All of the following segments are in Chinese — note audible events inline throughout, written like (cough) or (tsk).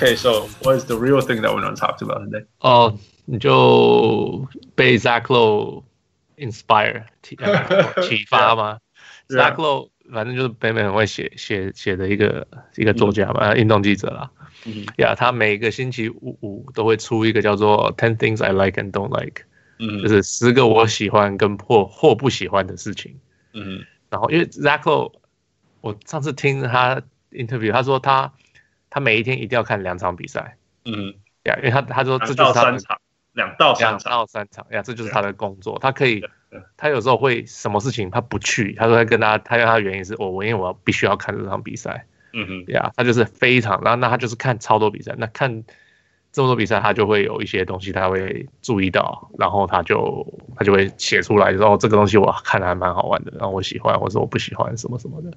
Okay, so what is the real thing that we're going to talk about today? 哦，你就被 Zach Lowe inspire 启启发吗 (laughs) Yeah. Zach Lowe 反正就是北美很会写写写的一个一个作家嘛，运动记者啦。嗯呀，他每个星期五五都会出一个叫做 Ten Things I Like and Don't Like，嗯就是十个我喜欢跟或或不喜欢的事情。嗯然后因为 Zach Lowe，我上次听他 interview，他说他 他每一天一定要看两场比赛。嗯，呀，因为他他说这就是他的到三场，两到两三场，到三场呀，这就是他的工作。他可以，他有时候会什么事情他不去，他说他跟他他跟他的原因是我我因为我要必须要看这场比赛嗯哼，呀，他就是非常，然后那他就是看超多比赛，那看这么多比赛，他就会有一些东西他会注意到，然后他就他就会写出来，说哦这个东西我看的还蛮好玩的，然后我喜欢，或者我不喜欢什么什么的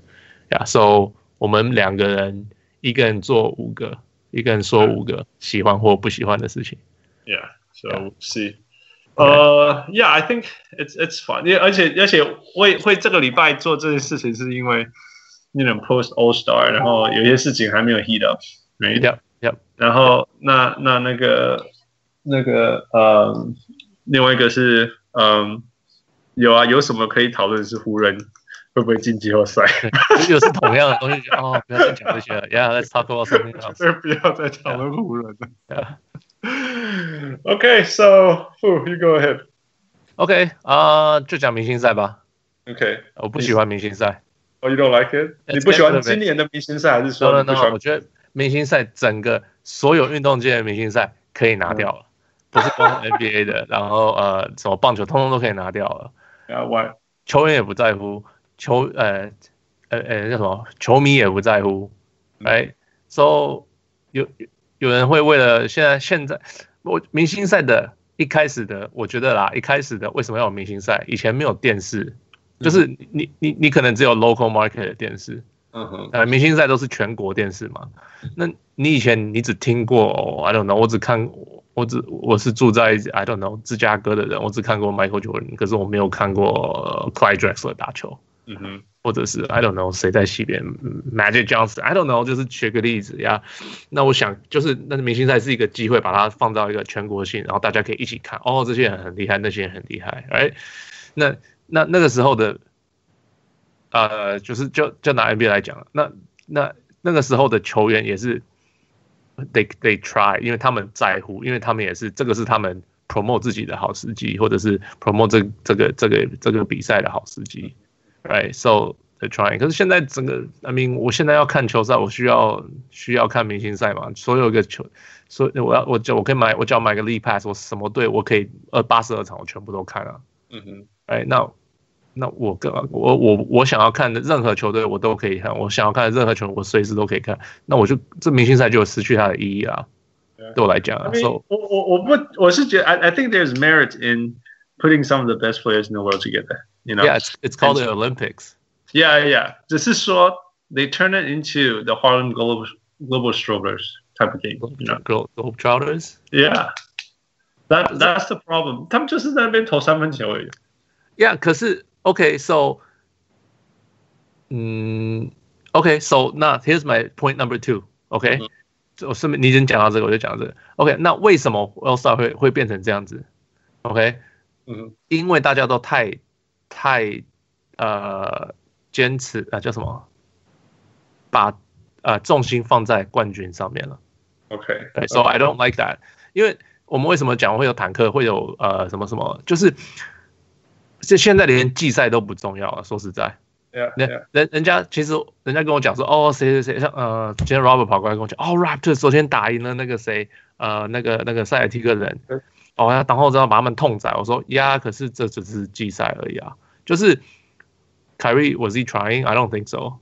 呀。So 我们两个人一个人做五个，一个人说五个喜欢或不喜欢的事情。Yeah, so we'll see. 呃、uh,，Yeah, I think it's it's fun. 因为而且而且会会这个礼拜做这件事情，是因为那种 post All Star，然后有些事情还没有 heat up，没 Yep, yep. 然后那那那个那个呃，另外一个是嗯，有啊，有什么可以讨论是湖人会不会进季后赛？又是同样的东西，哦，不要再讲这些了。Yeah, let's talk about something else. 所以不要再讨论湖人了。Okay, so who you go ahead. OK 啊、就讲明星赛吧。Okay. 我不喜欢明星赛。Oh, you don't like it? 你不喜欢今年的明星赛，还是说不喜欢我觉得明星赛整个所有运动界的明星赛可以拿掉了，(laughs) 不是光 NBA 的，然后呃什么棒球通通都可以拿掉了 why? 球员也不在乎，球呃呃呃叫什么，球迷也不在乎，哎，so 有有人会为了现在现在我明星赛的一开始的，我觉得啦，一开始的为什么要有明星赛？以前没有电视，就是你你你可能只有 local market 的电视。嗯哼，呃，明星赛都是全国电视嘛？那你以前你只听过、哦、I don't know，我只看我只我是住在 I don't know 芝加哥的人，我只看过 Michael Jordan，可是我没有看过、呃、Clyde Drexler 打球，嗯哼，或者是 I don't know 谁在西边 Magic Johnson，I don't know，就是举个例子呀。那我想就是那明星赛是一个机会，把它放到一个全国性，然后大家可以一起看。哦，这些人很厉害，那些人很厉害，哎，那那那个时候的。呃，就是就就拿 NBA 来讲，那那那个时候的球员也是，they they try，因为他们在乎，因为他们也是这个是他们 promote 自己的好时机，或者是 promote 这这个这个这个比赛的好时机，right？So they're trying。可是现在整个，I mean，我现在要看球赛，我需要需要看明星赛嘛？所有一个球，所以我要我就我可以买，我只要买个 League Pass，我什么队我可以呃八十二场我全部都看啊，嗯哼，哎，那。那我跟我我我想要看的任何球队我都可以看，我想要看的任何球我随时都可以看。那我就这明星赛就失去它的意义啊。对我来讲啊 mean,，so 我我我不我是觉得 I I think there's merit in putting some of the best players in the world together. You know? yeah, it's it's called the Olympics. Yeah, yeah. 只是说 they turn it into the Harlem Globe Global Strollers type of game. You know? Globe Globetrotters. Yeah. That that's the problem. 他们就是在那边投三分球而已。 Yeah，可是 OK，so，、嗯，OK，so 那 here's my point number two。OK，、嗯我顺便你已经讲到这个，我就讲这个。OK，那为什么 All Star 会会变成这样子？OK， 嗯因为大家都太太呃坚持啊叫什么，把呃重心放在冠军上面了。，OK。对，so I don't like that。因为我们为什么讲会有坦克，会有呃什么什么，就是这现在连季赛都不重要了。说实在，Yeah, 人 yeah. 人人家其实人家跟我讲说，哦谁谁谁像呃，今天 Robert 跑过来跟我讲，哦 Raptors 昨天打赢了那个谁呃那个那个塞尔提克人对，哦然后知道把他们痛宰。我说呀，可是这只是季赛而已啊，就是 Kyrie was he trying? I don't think so。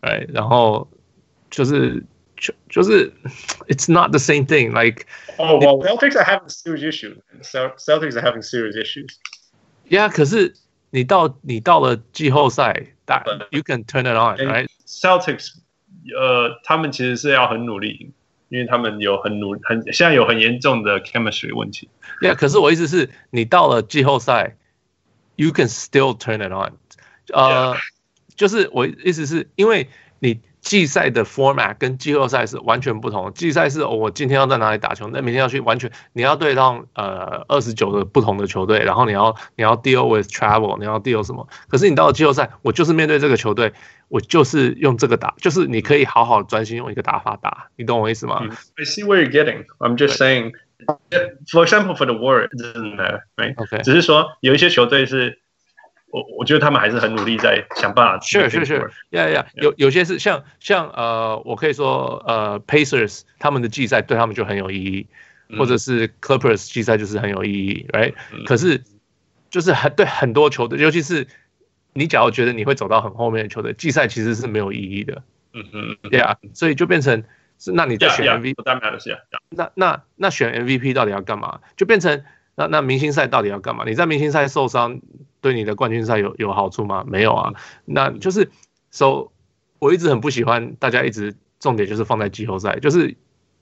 哎，然后就是就就是 It's not the same thing like。Oh well, Celtics are having serious issues. Cel- Celtics are having serious issues. yeah,，可是你到你到了季后赛，，that you can turn it on，right？Celtics，呃，他们其实是要很努力，因为他们有很努很现在有很严重的 chemistry 问题。呀，可是我意思是，你到了季后赛，you can still turn it on。呃，就是我意思是因为你季赛的 format 跟季后赛是完全不同的。季赛是我今天要在哪里打球，那明天要去完全你要对上呃二十九个不同的球队，然后你要你要 deal with travel，你要 deal 什么？可是你到了季后赛，我就是面对这个球队，我就是用这个打，就是你可以好好专心用一个打法打，你懂我意思吗？I see where you're getting. I'm just saying, for example, for the Warriors, right? OK，只是说有一些球队是。我我觉得他们还是很努力在想办法。是是是，Yeah Yeah，有有些是像像呃，我可以说呃，Pacers 他们的季赛对他们就很有意义，或者是 Clippers 季赛就是很有意义，Right？可是就是很对很多球队，尤其是你假如觉得你会走到很后面的球队，季赛其实是没有意义的。嗯嗯，Yeah，所以就变成是那你在选 MVP，那那那选 MVP 到底要干嘛？就变成那那明星赛到底要干嘛？你在明星赛受伤。对你的冠军赛有有好处吗？没有啊，那就是，so 我一直很不喜欢大家一直重点就是放在季后赛，就是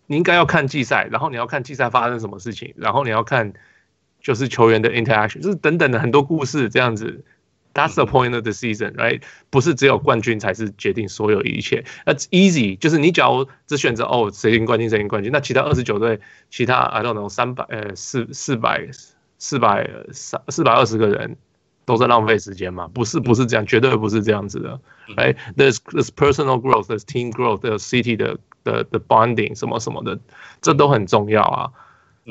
你应该要看季赛，然后你要看季赛发生什么事情，然后你要看就是球员的 interaction，就是等等的很多故事这样子。That's the point of the season, right？不是只有冠军才是决定所有一切。That's easy，就是你假如只选择哦谁赢冠军谁赢冠军，那其他二十九队，其他 I don't know 三百呃四四百四百三四百二十个人。都在浪费时间嘛？不是，不是这样，绝对不是这样子的。哎，there's there's personal growth, there's team growth, there's city 的的的 bonding 什么什么的，这都很重要啊。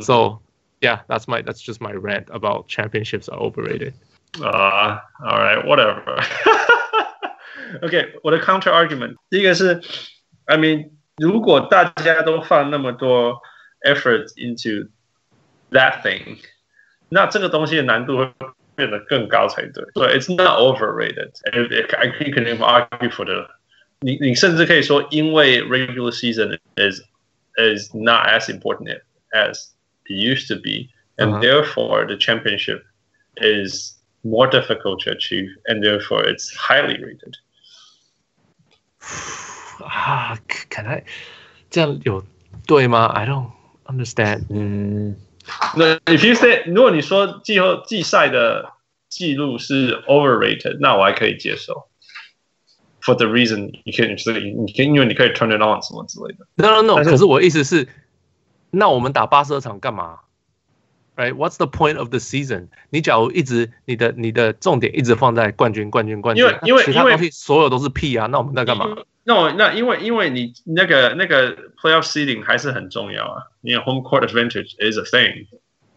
So yeah, that's my that's just my rant about championships are overrated. Uh, all right, whatever. (laughs) OK，我的 counter argument 第一个是，I mean，如果大家都放那么多 effort into that thing，那这个东西的难度会。变得更高才对，对，It's not overrated. I can even argue for the，你你甚至可以说，因为 regular season is is not as important as it used to be, and uh -huh. therefore the championship is more difficult to achieve, and therefore it's highly rated. 啊，看来这样有对吗？I don't understand. 嗯。那 if you say 如果你说季后季赛的记录是 overrated，那我还可以接受。For the reason 你可以这个你可以因为你可以 turn it on 什么之类的。No no no，可是我意思是，那我们打八十二场干嘛 ？Right？What's the point of the season？你假如一直你的你的重点一直放在冠军冠军冠军，因为因为其他东西所有都是屁啊，那我们在干嘛？那我那因为因为你那个那个 playoff seeding 还是很重要啊，你的 home court advantage is a thing。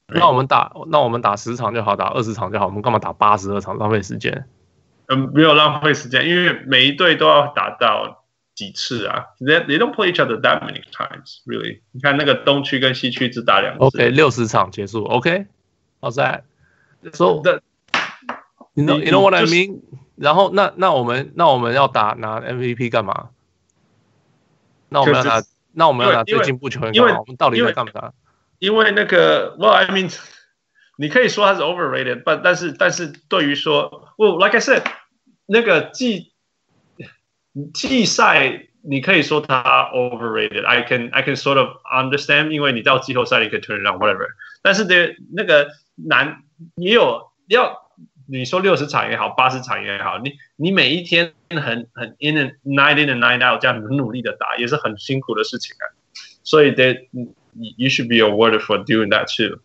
那我们打那我们打十场就好，打二十场就好，我们干嘛打八十二场，浪费时间？嗯，没有浪费时间，因为每一队都要打到几次啊？They they don't play each other that many times, really。你看那个东区跟西区只打两次。OK，六十场结束。OK，How's that? So the you know you know what I mean？然后那那我们那我们要打拿 MVP 干嘛？那我们要拿那我们要拿最进步球员干嘛？我们到底在干嘛？因为那个，Well, I mean，你可以说它是 overrated，但但是但是对于说，Well, like I said，那个季季赛你可以说它 overrated。I can I can sort of understand，因为你到季后赛你可以 turn it on whatever。但是的那个难也有要你说六十场也好，八十场也好，你你每一天很很 in and night in and night out 这样很努力的打，也是很辛苦的事情啊。所以的。You should be awarded for doing that too。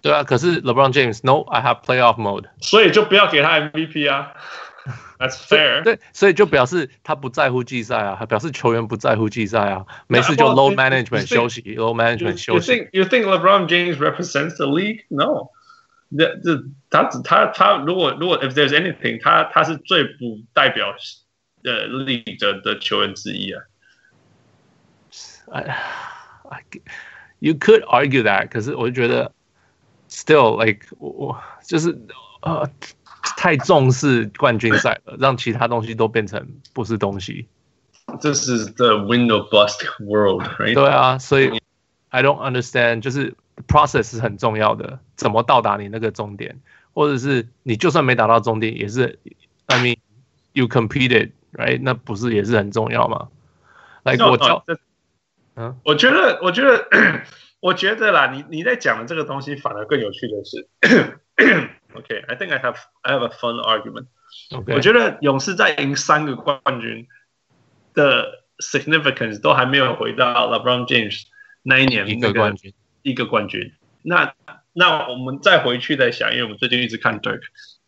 对啊，可是 LeBron James，No，I have playoff mode。所以就不要给他 MVP 啊。 That's fair。对，所以就表示他不在乎季赛啊，还表示球员不在乎季赛啊，没事就 load management 休息，load management 休息。You think you think LeBron James represents the league? No。这这他他他如果如果 if there's anything，他他是最不代表呃 league 的的球员之一啊。I I。You could argue that，可是我就觉得，still like 我就是呃 太重视冠军赛了，让其他东西都变成不是东西。这是 the window bust world，right？对啊，所以 I don't understand，就是 process 是很重要的，怎么到达你那个终点，或者是你就算没达到终点，也是，I mean you competed，right？那不是也是很重要吗？Like 我教。嗯，我觉得，我觉得，(clears throat) 我觉得啦，你你在讲的这个东西反而更有趣的是 ，OK，I think I have I have a fun argument。我觉得勇士在赢三个冠军的 significance 都还没有回到 LeBron James 那一年一个冠军，一个冠军。那那我们再回去再想，因为我们最近一直看 Dirk，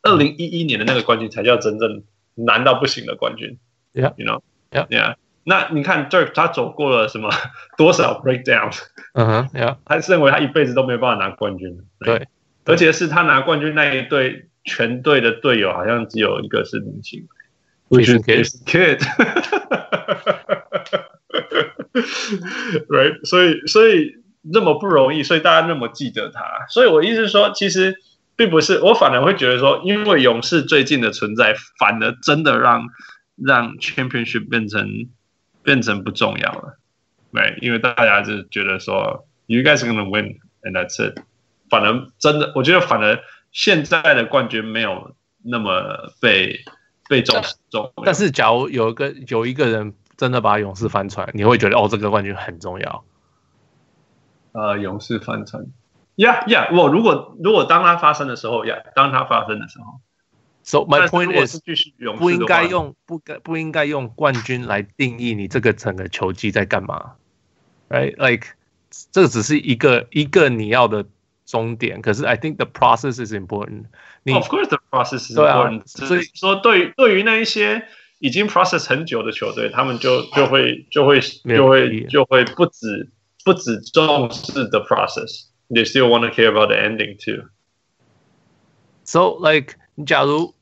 二零一一年的那个冠军才叫真正难到不行的冠军。Yeah，you know，Yeah，Yeah。那你看 Dirk 他走过了什么多少 breakdown？(laughs) 嗯哼，Yeah，他认为他一辈子都没有办法拿冠军。对， 而且是他拿冠军那一队全队的队友好像只有一个是明星。Which is Jason Kidd，right？(laughs) 所以，所以那么不容易，所以大家那么记得他。所以我意思是说，其实并不是，我反而会觉得说，因为勇士最近的存在，反而真的让让 championship 变成变成不重要了，对？因为大家就觉得说，you guys are gonna win and that's it。反而真的，我觉得反而现在的冠军没有那么被。被重视重，但是假如有一个有一个人真的把勇士翻船，你会觉得哦，这个冠军很重要。呃，勇士翻船，呀呀，我如果如果当它发生的时候，呀，当它发生的时候，So my point is，不应该用不该不应该用冠军来定义你这个整个球季在干嘛，right？Like 这只是一个一个你要的终点，可是 I think the process is important。Of course, the process is important. 所以说，对于对于那一些已经 process 很久的球队，他们就就会就会就会就会不止不止重视 the process, they still want to care about the ending too. So, like，假如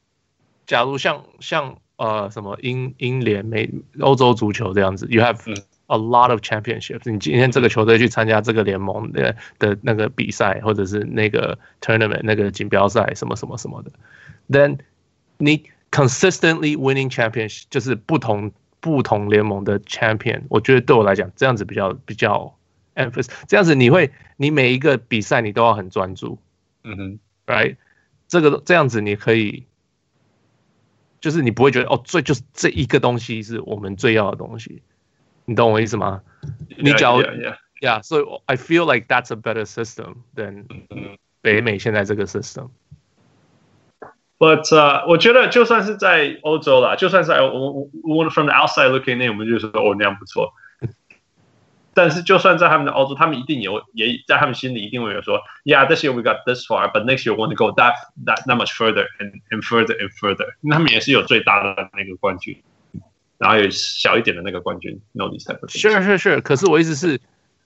假如像像呃什么英英联美欧洲足球这样子，you have、嗯 A lot of championships。你今天这个球队去参加这个联盟的的那个比赛，或者是那个 tournament 那个锦标赛什么什么什么的，then 你 consistently winning championship 就是不同不同联盟的 champion。我觉得对我来讲，这样子比较比较 emphasis。这样子你会你每一个比赛你都要很专注。嗯哼，right？这个这样子你可以，就是你不会觉得哦，最就是这一个东西是我们最要的东西。你懂我意思吗？你假如 yeah，所以 I feel like that's a better system than 北美现在这个 system。But 呃，我觉得就算是在欧洲啦，就算是我我我 from the outside looking in，我们就说哦那样不错。但是就算在他们的欧洲，他们一定有也在他们心里一定会有说，Yeah，this year we got this far，but next year we want to go that that that much further and and further and further。他们也是有最大的那个冠军。 然后有小一点的那个冠军，no this type。是是是，可是我意思是，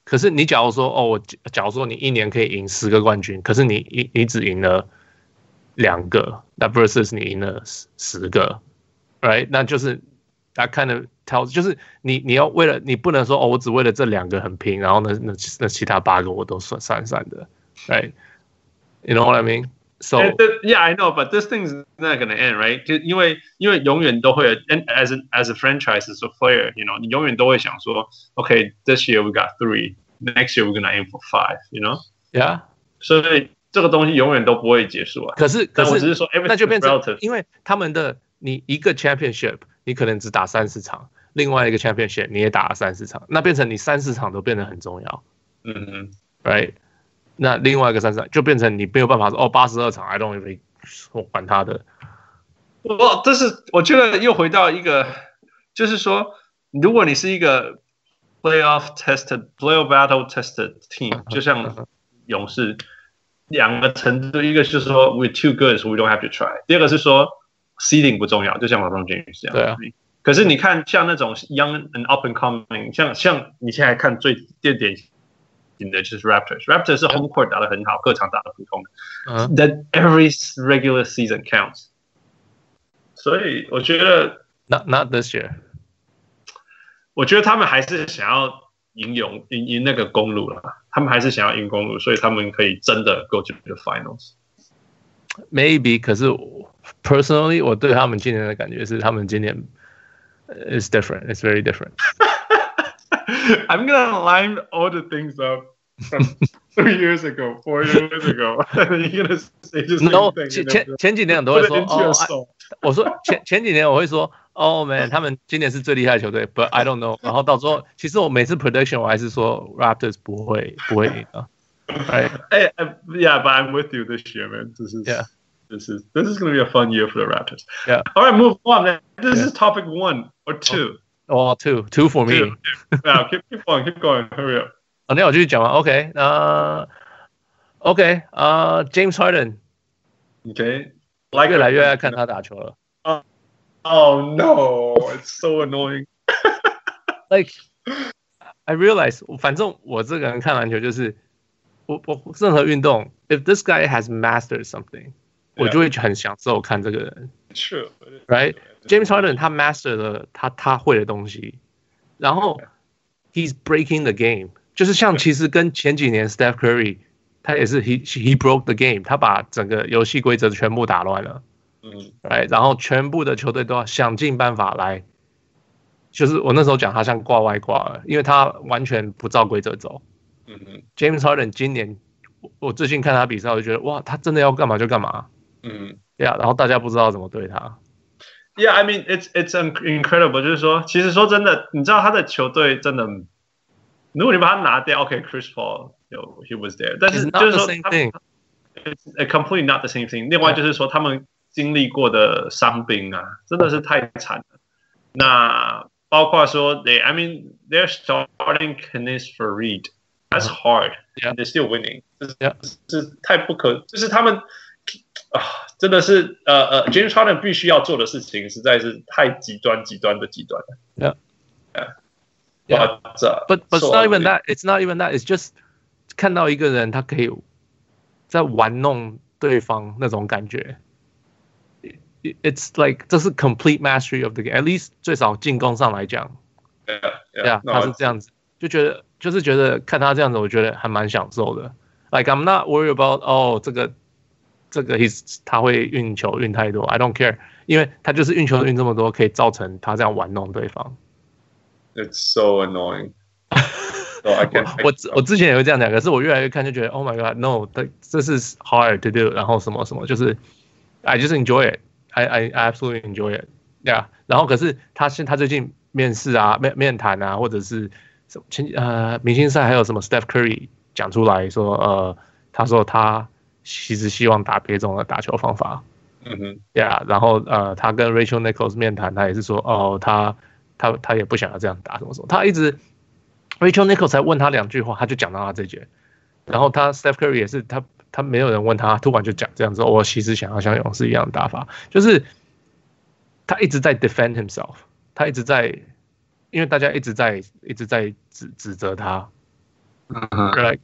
可是你假如说哦，我假如说你一年可以赢十个冠军，可是你你你只赢了两个，那 versus 你赢了十十个，right？那就是他看的挑，就是你你要为了你不能说哦，我只为了这两个很拼，然后呢那那其他八个我都算散散的，right？You know what I mean？mean？So yeah, I know, but this thing's not gonna end, right? 就因为因为永远都会，and as a, as a franchise as a player, you know，你永远都会想说，OK, this year we got three, next year we're gonna aim for five, you know? Yeah. 所以这个东西永远都不会结束啊。可是可是我只是说，那就变成因为他们的你一个 championship，你可能只打三十场，另外一个 championship 你也打了三十场，那变成你三十场都变得很重要。嗯嗯，right。 那另外一个三十场就变成你没有办法说哦，八十二场，I don't even 我管他的。我这是我觉得又回到一个，就是说，如果你是一个 playoff tested playoff battle tested team，就像勇士两个程度，一个是说 we're too good so we don't have to try，第二个是说 seeding 不重要，就像 LeBron James 这样。对啊。可是你看像那种 young and up and coming，像像你现在看最最典型。的就是 Raptors，Raptors 是 home court 打得很好，客场打得普通。嗯，That every regular season counts。所以我觉得，Not not this year。我觉得他们还是想要赢勇赢赢那个公路了，他们还是想要赢公路，所以他们可以真的 go to the finals。Maybe，可是 personally 我对他们今年的感觉是，他们今年 is different，it's very different。 I'm (laughs) gonna line all the things up from (laughs) three years ago, four years ago. (laughs) You're gonna say the same no, thing. 前前前几年我都会说哦，我说前前几年我会说哦，man，他们今年是最厉害的球队，but I don't know。然后到时候其实我每次 prediction 我还是说 Raptors 不会不会赢啊。Right. (laughs) Hey, yeah, but I'm with you this year, man. This is yeah. This is this is gonna be a fun year for the Raptors. Yeah. All right, move on. Man. This yeah. is topic one or two. 哦、oh,，two two for me。Yeah, keep keep going, keep going, hurry up。 哦，那我继续讲完。OK，呃，OK，呃，James Harden，OK，越来越爱看他打球了。Oh, oh no, it's so annoying. (laughs) Like, I realize，反正我这个人看篮球就是，我我任何运动，if this guy has mastered something，、yeah. 我就会很享受看这个人。True，right？James Harden 他 master 了他他会的东西，然后 he's breaking the game， 就是像其实跟前几年 Steph Curry，他也是 he he broke the game，他把整个游戏规则全部打乱了，嗯，哎，然后全部的球队都要想尽办法来，就是我那时候讲他像挂外挂了，因为他完全不照规则走，嗯嗯，James Harden 今年我最近看他比赛，我就觉得哇，他真的要干嘛就干嘛，嗯，对啊，然后大家不知道怎么对他。Yeah, I mean it's it's incredible。就是说，其实说真的，你知道他的球队真的，如果你把它拿掉，OK，Chris Paul，yo, he was there。但是就是说，it's completely not the same thing。另外就是说，他们经历过的伤病啊，真的是太惨了。那包括说，they I mean they're starting Kenneth Faried。That's hard. Yeah, they're still winning. 这是太不可，就是他们。啊，真的是呃呃，James Harden 必须要做的事情实在是太极端、极端的极端了。Yeah, yeah, yeah. But but it's not even that. It's not even that. It's just 看到一个人他可以在玩弄对方那种感觉。It's like 这是 complete mastery of the game. At least 最少进攻上来讲。Yeah, yeah. 他是这样子，就觉得就是觉得看他这样子，我觉得还蛮享受的。Like I'm not worried about 哦这个。这个 he's 他会运球运太多，I don't care，因为他就是运球运这么多，可以造成他这样玩弄对方。 It's so annoying. So I can, (laughs) 我我我之前也会这样讲，可是我越来越看就觉得，Oh my God，no，这这是 hard to do，然后什么什么，就是 I just enjoy it，I I absolutely enjoy it，yeah。然后可是他现他最近面试啊、面面谈啊，或者是什么前呃明星赛还有什么 Steph Curry 讲出来说，呃，他说他。其实希望打别种的打球方法，嗯哼，呀、yeah，然后呃，他跟 Rachel Nichols 面谈，他也是说，哦，他 他他也不想要这样打，什么什么，他一直 Rachel Nichols 才问他两句话，他就讲到他这节，然后他 Steph Curry 也是，他他没有人问他，突然就讲这样子，我其实想要像勇士一样的打法，就是他一直在 defend himself，他一直在，因为大家一直在一直在指指责他，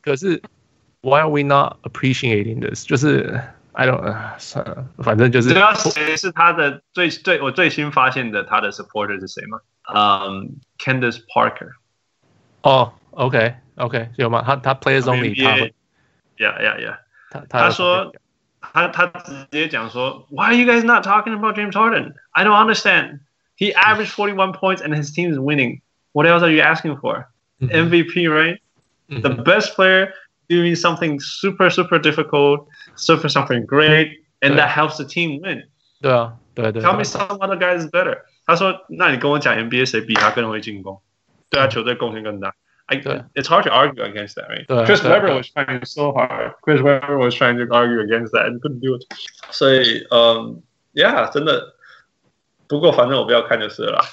可是。Why are we not appreciating this？就是 I don't，算了，反正就是。你知道谁是他的最最我最新发现的他的 supporter 是谁吗？嗯、um,，Candace Parker。哦、oh,，OK OK，有吗？他他 players only，他会。Yeah yeah yeah。他他他说他他直接讲说，Why are you guys not talking about James Harden? I don't understand. He averaged forty one points and his team is winning. What else are you asking for? MVP, right? The best player. doing something super super difficult, super something great, and that helps the team win. 对啊，对对。Tell me some other guys is better. 他说：“那你跟我讲 NBA 谁比他更会进攻？对他球队贡献更大。” I, it's hard to argue against that, right? Chris Webber was trying so hard. Chris Webber was trying to argue against that and couldn't do it. 所以，嗯，Yeah，真的。不过反正我不要看就是了。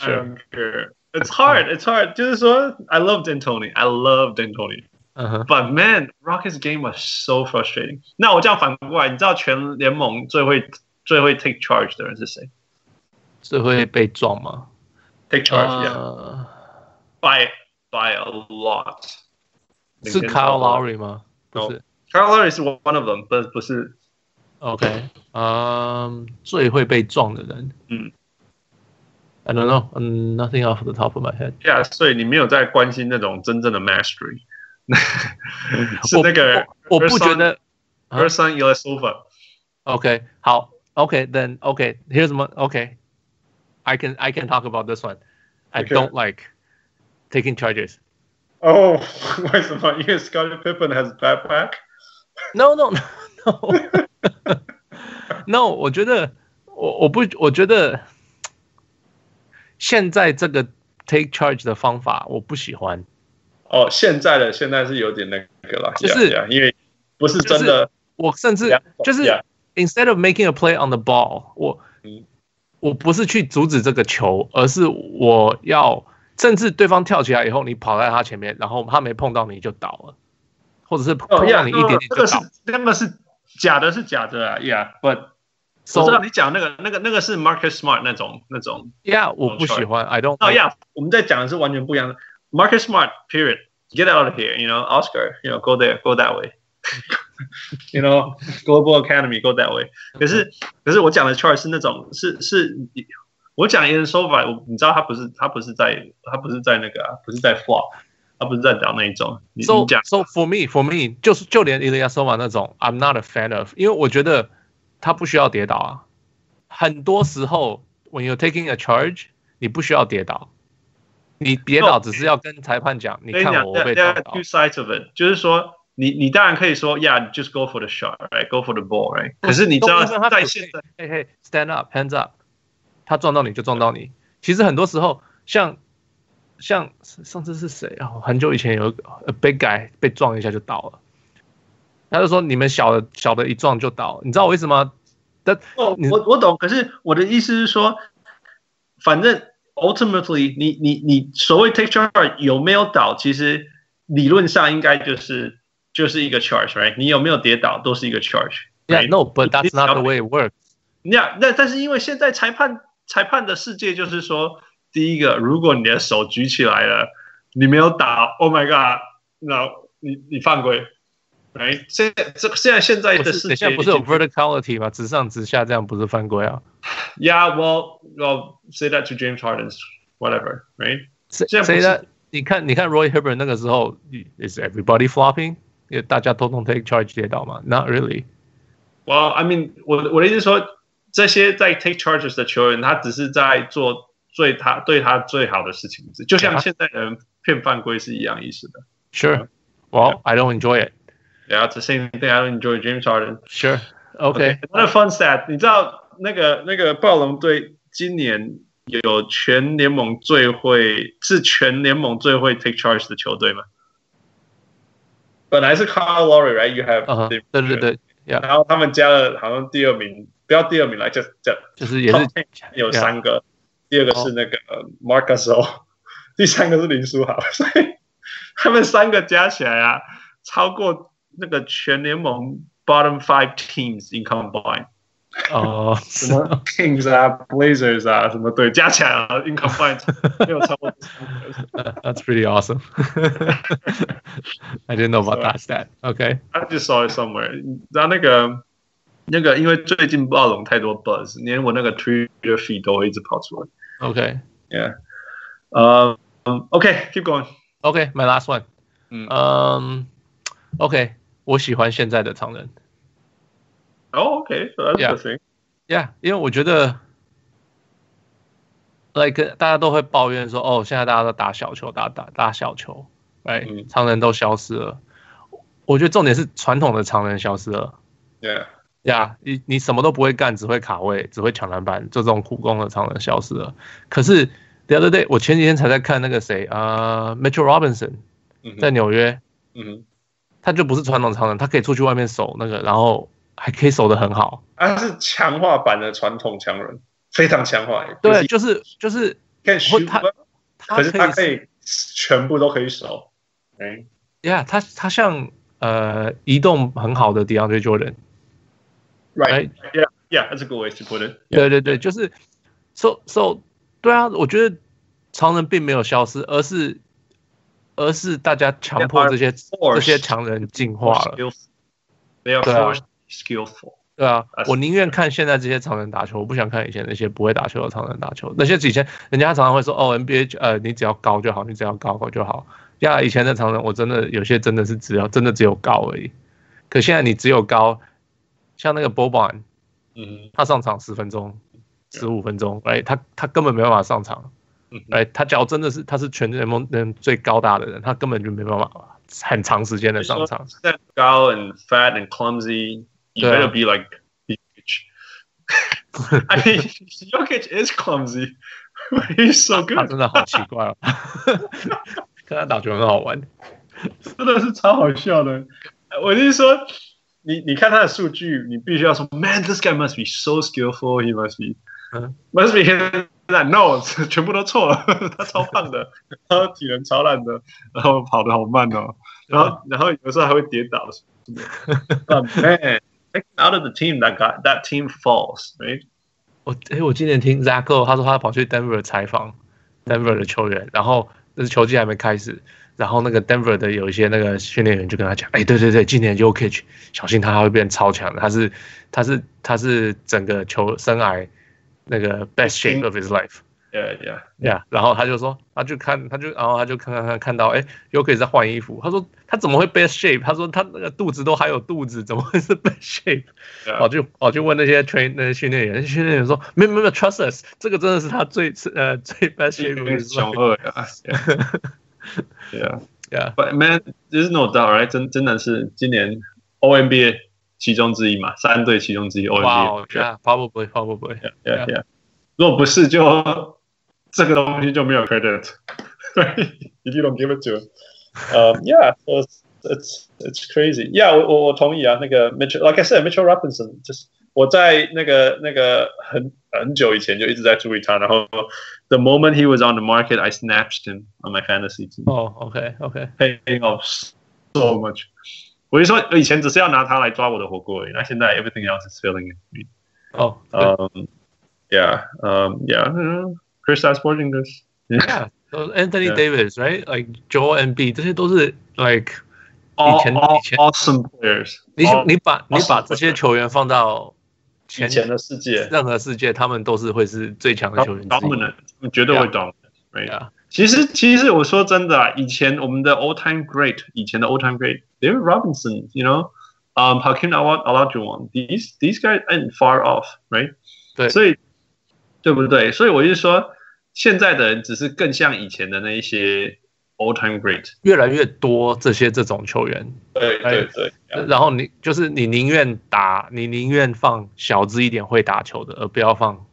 I (laughs) don't care. It's hard. It's hard. 就是说，I love D'Antoni. I love D'Antoni. Uh-huh. But man, Rockets game was so frustrating. 那我这样反过来，你知道全联盟最会最会 take charge 的人是谁？最会被撞吗？Take charge, uh, yeah. By by a lot. 是 Kyle Lowry 吗？不是。Kyle Lowry 是 one of them，不不是。OK，嗯，最会被撞的人，嗯。 I don't know, nothing off the top of my head. Yeah，所以你没有在关心那种真正的 mastery，是那个我，我不觉得。(laughs) Ersan Ilyasova。OK，好，OK，then OK，here's my OK，I can I can talk about this one. I don't like taking charges. (laughs) Oh，为什么？因为 Scottie Pippen has backpack. No, no, no. No，(laughs) 我觉得我我不我觉得。 现在这个 take charge 的方法我不喜欢。哦，现在的现在是有点那个了，就是 yeah, yeah, 因为不是真的。我甚至就是 instead of making a play on the ball，我我不是去阻止这个球，而是我要，甚至对方跳起来以后，你跑在他前面，然后他没碰到你就倒了，或者是碰到你一点点就倒。那个是那个是假的，是假的啊，Yeah，but。我知道你讲那个、那个、那个是 Market Smart 那种、那种。Yeah，我不喜欢。I don't。哦，Yeah，我们在讲的是完全不一样的。Market Smart period。Get out of here，you know Oscar，you know go there，go that way，you know Global Academy go that way。可是可是我讲的 Charge 是那种是是，我讲 Ilyasova，我你知道他不是他不是在他不是在那个啊，不是在 flop，他不是在讲那一种。So so for me for me 就是就连 Ilyasova 那种，I'm not a fan of，因为我觉得。他不需要跌倒啊，很多时候，when you're taking a charge，你不需要跌倒，你跌倒只是要跟裁判讲，你看我被打到。Two sides of it，就是说，你你当然可以说，Yeah，just go for the shot，right，go for the ball，right。可是你知道在现在，嘿嘿，stand up，hands up，他撞到你就撞到你。其实很多时候，像像上次是谁啊？很久以前有一个 a big guy 被撞一下就倒了。他就说：“你们小的小的一撞就倒，你知道我为什么？”但哦，我我懂。可是我的意思是说，反正 ultimately，你你你所谓 take charge 有没有倒，其实理论上应该就是就是一个 charge，right？你有没有跌倒都是一个 charge。Yeah, no, but that's not the way it works. Yeah，那但是因为现在裁判裁判的世界就是说，第一个，如果你的手举起来了，你没有打，Oh my God，那你你犯规。哎，现在这现在现在的世界，现在不是有 verticality 吗？直上直下这样不是犯规啊？Yeah, well, well, say that to James Harden, whatever, right? Say that，你看，你看 Roy Hibbert 那个时候，is everybody flopping？因为大家通通 take charge 跌倒嘛？Not really. Well, I mean，我我的意思是说，这些在 take charges 的球员，他只是在做最他对他最好的事情，就像现在人骗犯规是一样意思的。Sure. Well, I don't enjoy it. Yeah, it's the same thing. I don't enjoy James Harden. Sure. Okay. Another fun stat. 你知道那个那个暴龙队今年有全联盟最会是全联盟最会 take charge 的球队吗？本来是 Kyle Lowry, right? You have. 对对对。然后他们加了好像第二名，不要第二名来，就就就是也是有三个。第二个是那个 Marc Gasol，(laughs) 第三个是林书豪，所以他们三个加起来啊，超过。 那个全联盟 bottom five teams in combine，哦，什么 Kings 啊，Blazers 啊，什么队加起来啊，in combine (laughs) 没有超过。That's pretty awesome. (laughs) I didn't know about that stat. Okay. I just saw it somewhere. 然后那个那个，因为最近暴龙太多 buzz，连我那个 Twitter feed 都会一直跑出来。Okay. Yeah. 呃嗯，OK，keep going. Okay, my last one. 嗯，OK. 我喜欢现在的常人。哦，OK，that's interesting，Yeah，因为我觉得，like 大家都会抱怨说，哦，现在大家都打小球，打打打小球，哎，常人都消失了。我觉得重点是传统的常人消失了。Yeah，Yeah，你你什么都不会干，只会卡位，只会抢篮板，做这种苦工的常人消失了。可是，the other day，我前几天才在看那个谁啊，Mitchell Robinson，在纽约，嗯。他就不是传统常人，他可以出去外面守那个，然后还可以守得很好。他是强化版的传统强人，非常强化。对，就是就是，他，可是他可以全部都可以守。哎，Yeah，他他像呃移动很好的 DeAndre Jordan。Right，Yeah，Yeah，that's a good way to put it。对对对，就是 So So，对啊，我觉得常人并没有消失，而是。而是大家强迫这些这些强人进化了。对啊，skillful。对啊，我宁愿看现在这些常人打球，我不想看以前那些不会打球的常人打球。那些以前人家常常会说：“哦，NBA，呃，你只要高就好，你只要高高就好。”呀，以前的常人，我真的有些真的是只要真的只有高而已。可现在你只有高，像那个 Boban，嗯，他上场十分钟、十五分钟，哎，他他根本没办法上场。哎，他脚真的是，他是全联盟人最高大的人，他根本就没办法很长时间的上场。高 and fat and clumsy, you better be like Jokic. I mean, Jokic is clumsy, but he's so good. 他真的好奇怪哦，看他打球很好玩，真的是超好笑的。我就是说，你你看他的数据，你必须要说，Man, this guy must be so skillful. He must be.，must be no，(laughs) 全部都错了，(laughs) 他超胖的，(laughs) 然后体能超烂的，然后跑得好慢哦，然后然后有时候还会跌倒。But man, out of the team that got that team falls, right？我哎，我今年听 Zacko 他说他跑去 Denver 采访 Denver 的球员，然后那是球季还没开始。然后那个 Denver 的有一些那个训练员就跟他讲，哎，对对对，今年 Jokic 小心他会变超强的，他是他是他是整个球生涯那个 (laughs) best shape of his life。Yeah, yeah, (laughs) yeah. 然后他就说，他就看他就然后他就看看看看到，哎，Jokic 在换衣服。他说他怎么会 best shape？他说他那个肚子都还有肚子，怎么会是 best shape？我就我就问那些 train 那些训练员，那些训练员说，没有没有 trust us，这个真的是他最呃最 best shape。雄二呀。Yeah, yeah, but man, there's no doubt, right? 真真的是今年 O N B A 其中之一嘛，三队其中之一 O N B A。Wow, yeah, probably, probably. Yeah, yeah, yeah. 如果不是，就这个东西就没有 credit. (laughs) If you don't give it to him, um, yeah, it's it's it's crazy. Yeah, 我我我同意啊。那个 Mitchell, like I said, Mitchell Robinson, just 我在那个那个很很久以前就一直在注意他，然后 the moment he was on the market, I snatched him on my fantasy team. Oh, okay, okay, paying off so much. 我就说以前只是要拿他来抓我的火锅而已，那现在 everything else is filling in. Oh, um, yeah, um, yeah, Kristaps Porzingis. Yeah, (laughs) so Anthony yeah. Davis, right? Like Joel Embiid 这些都是 like 以前以前 awesome players。你你把你把这些球员放到以前的世界，任何世界，他们都是会是最强的球员。Dominant，绝对会 dominant。 其实，其实我说真的啊，以前我们的 all time great，以前的 all time great，David Robinson，you know，um, Hakeem Olajuwon，these these guys ain't far off，right？对，所以对不对？所以我就说，现在的人只是更像以前的那一些。All time great，越来越多这些这种球员，对对对。然后你就是你宁愿打，你宁愿放小只一点会打球的，而不要放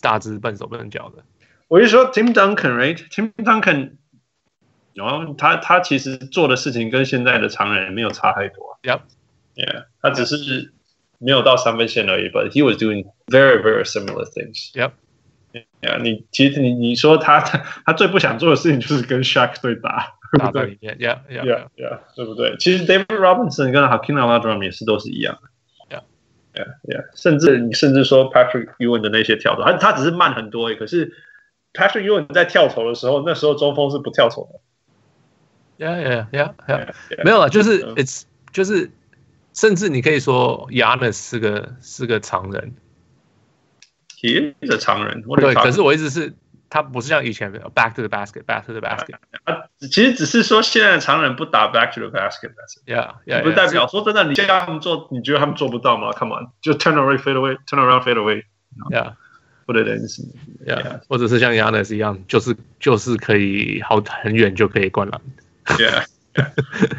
大只笨手笨脚的。我就说 Tim Duncan，right？Tim Duncan，然后他他其实做的事情跟现在的常人没有差太多。Yep，yeah，他只是没有到三分线而已。But he was doing very very similar things。Yep。Yeah,，你其实你你说他他他最不想做的事情就是跟 Shark 对打，对不对？Yeah, yeah, yeah, yeah，对不对？其实 David Robinson 跟 Hakeem Olajuwon 也是都是一样的。Yeah, yeah, yeah。甚至你甚至说 Patrick Ewing 的那些跳投，他他只是慢很多诶。可是 Patrick Ewing 在跳投的时候，那时候中锋是不跳投的。Yeah, yeah, yeah, yeah。没有了，就是 It's 就是，甚至你可以说 Giannis 是个是个常人。He is a 常人，对，可是我一直是，他不是像以前 back to the basket，back to the basket。啊，其实只是说现在的常人不打 back to the basket。Yeah，yeah，不代表说真的，你叫他们做，你觉得他们做不到吗？Come on，就 turn away fade away，turn around fade away。Yeah，或者类似，Yeah，或者是像 Giannis 一样，就是就是可以好很远就可以灌篮。Yeah，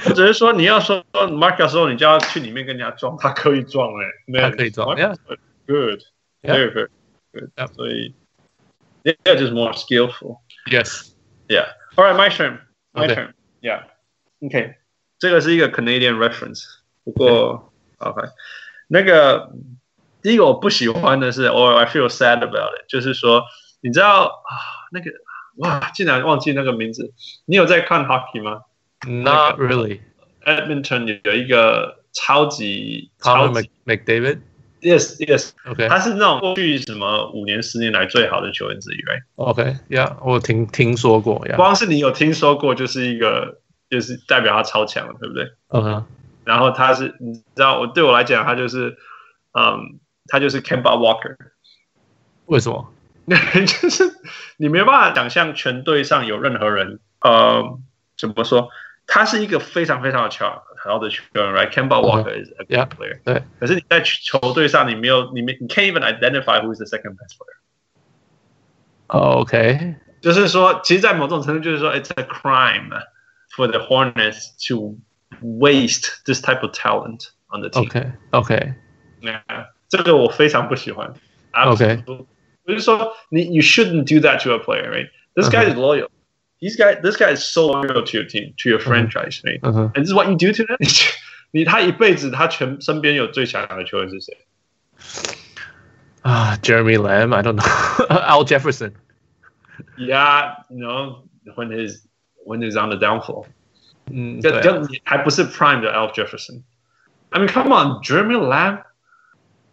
我只是说你要说 mark 的时候，你就要去里面跟人家撞，他可以撞哎，他可以撞。Yeah，good，very good。所以，yeah, just more skillful. Yes. Yeah. All right, my turn. My turn. Yeah. Okay. 这个是一个 Canadian reference。不过，OK，那个 第一个我不喜欢的是，or I feel sad about it，就是说，你知道啊，那个哇，竟然忘记那个名字。你有在看 hockey 吗？Not really. Edmonton 有一个超级超级 McDavid。Yes, yes. OK，他是那种过去什么五年、十年来最好的球员之一，right? OK，Yeah，我听听说过，Yeah。光是你有听说过，就是一个，就是代表他超强了，对不对？OK。然后他是，你知道，我对我来讲，他就是，嗯，他就是 Kemba Walker。为什么？就是你没办法想象全队上有任何人，呃，怎么说？他是一个非常非常的强。好的球员，right？Kemba (laughs) Walker is a good player。对，可是你在球队上，你没有，你没，你 can't even identify who is the second best player。OK，就是说，其实，在某种程度，就是说，it's a crime for the Hornets to waste this type of talent on the team。OK，OK， 这个我非常不喜欢。OK，我就说，你，you shouldn't do that to a player，right？This guy is loyal。This guy, this guy is so loyal to your team, to your franchise, right? And this is what you do to them. (laughs) 你他一辈子，他全身边有最强的球员是谁？ 啊，Jeremy Lamb，I don't know，Al (laughs) Jefferson。 Yeah, you know when his when he's on the downfall，嗯，就对啊就还不是 prime 的 Al Jefferson。I mean, come on, Jeremy Lamb.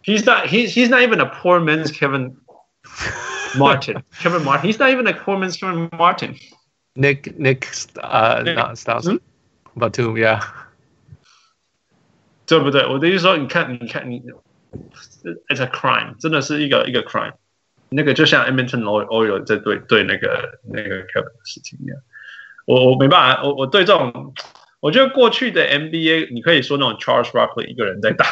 He's not. He's he's not even a poor man's Kevin Martin. (laughs) Kevin Martin. He's not even a poor man's Kevin Martin. Nick Nick 呃 Nick- not Styles 嗯 Batum，yeah，对不对？我的意思说，你看，你看，你，it's a crime，真的是一个一个 crime。那个就像 Edmonton Oil 在对对那个那个 Kevin 的事情一样，我我没办法，我我对这种，我觉得过去的 NBA，你可以说那种 Charles Barkley 一个人在打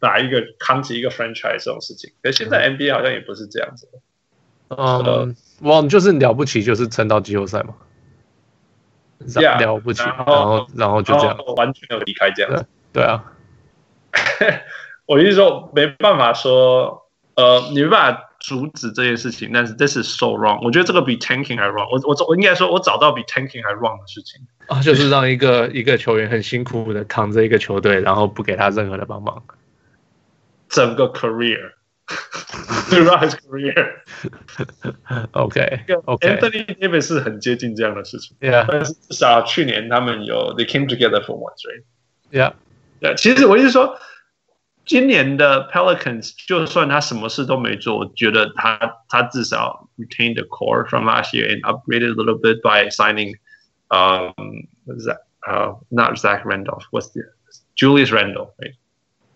打一个扛起一个 franchise 这种事情，可是现在 NBA 好像也不是这样子。嗯，哇，就是了不起，就是撑到季后赛嘛。Yeah，了不起，然然后后然后就这样，完全有离开这样子。对啊，(laughs) 我意思说没办法说，呃，你没办法阻止这件事情，但是 this is so wrong。我觉得这个比 tanking 还 wrong 我。我我我应该说，我找到比 tanking 还 wrong 的事情。啊，就是让一个一个球员很辛苦的扛着一个球队，然后不给他任何的帮忙。整个 career (laughs) throughout his career。 OK OK， Anthony Davis 是很接近这样的事情， Yeah 但是至少去年他们有 they came together for once, right? Yeah，对，其实我意思说，今年的 Pelicans 就算他什么事都没做，我觉得他他至少 retained the core from last year and upgraded a little bit by signing, um, what's that? Uh, not Zach Randolph, what's the Julius Randle, right?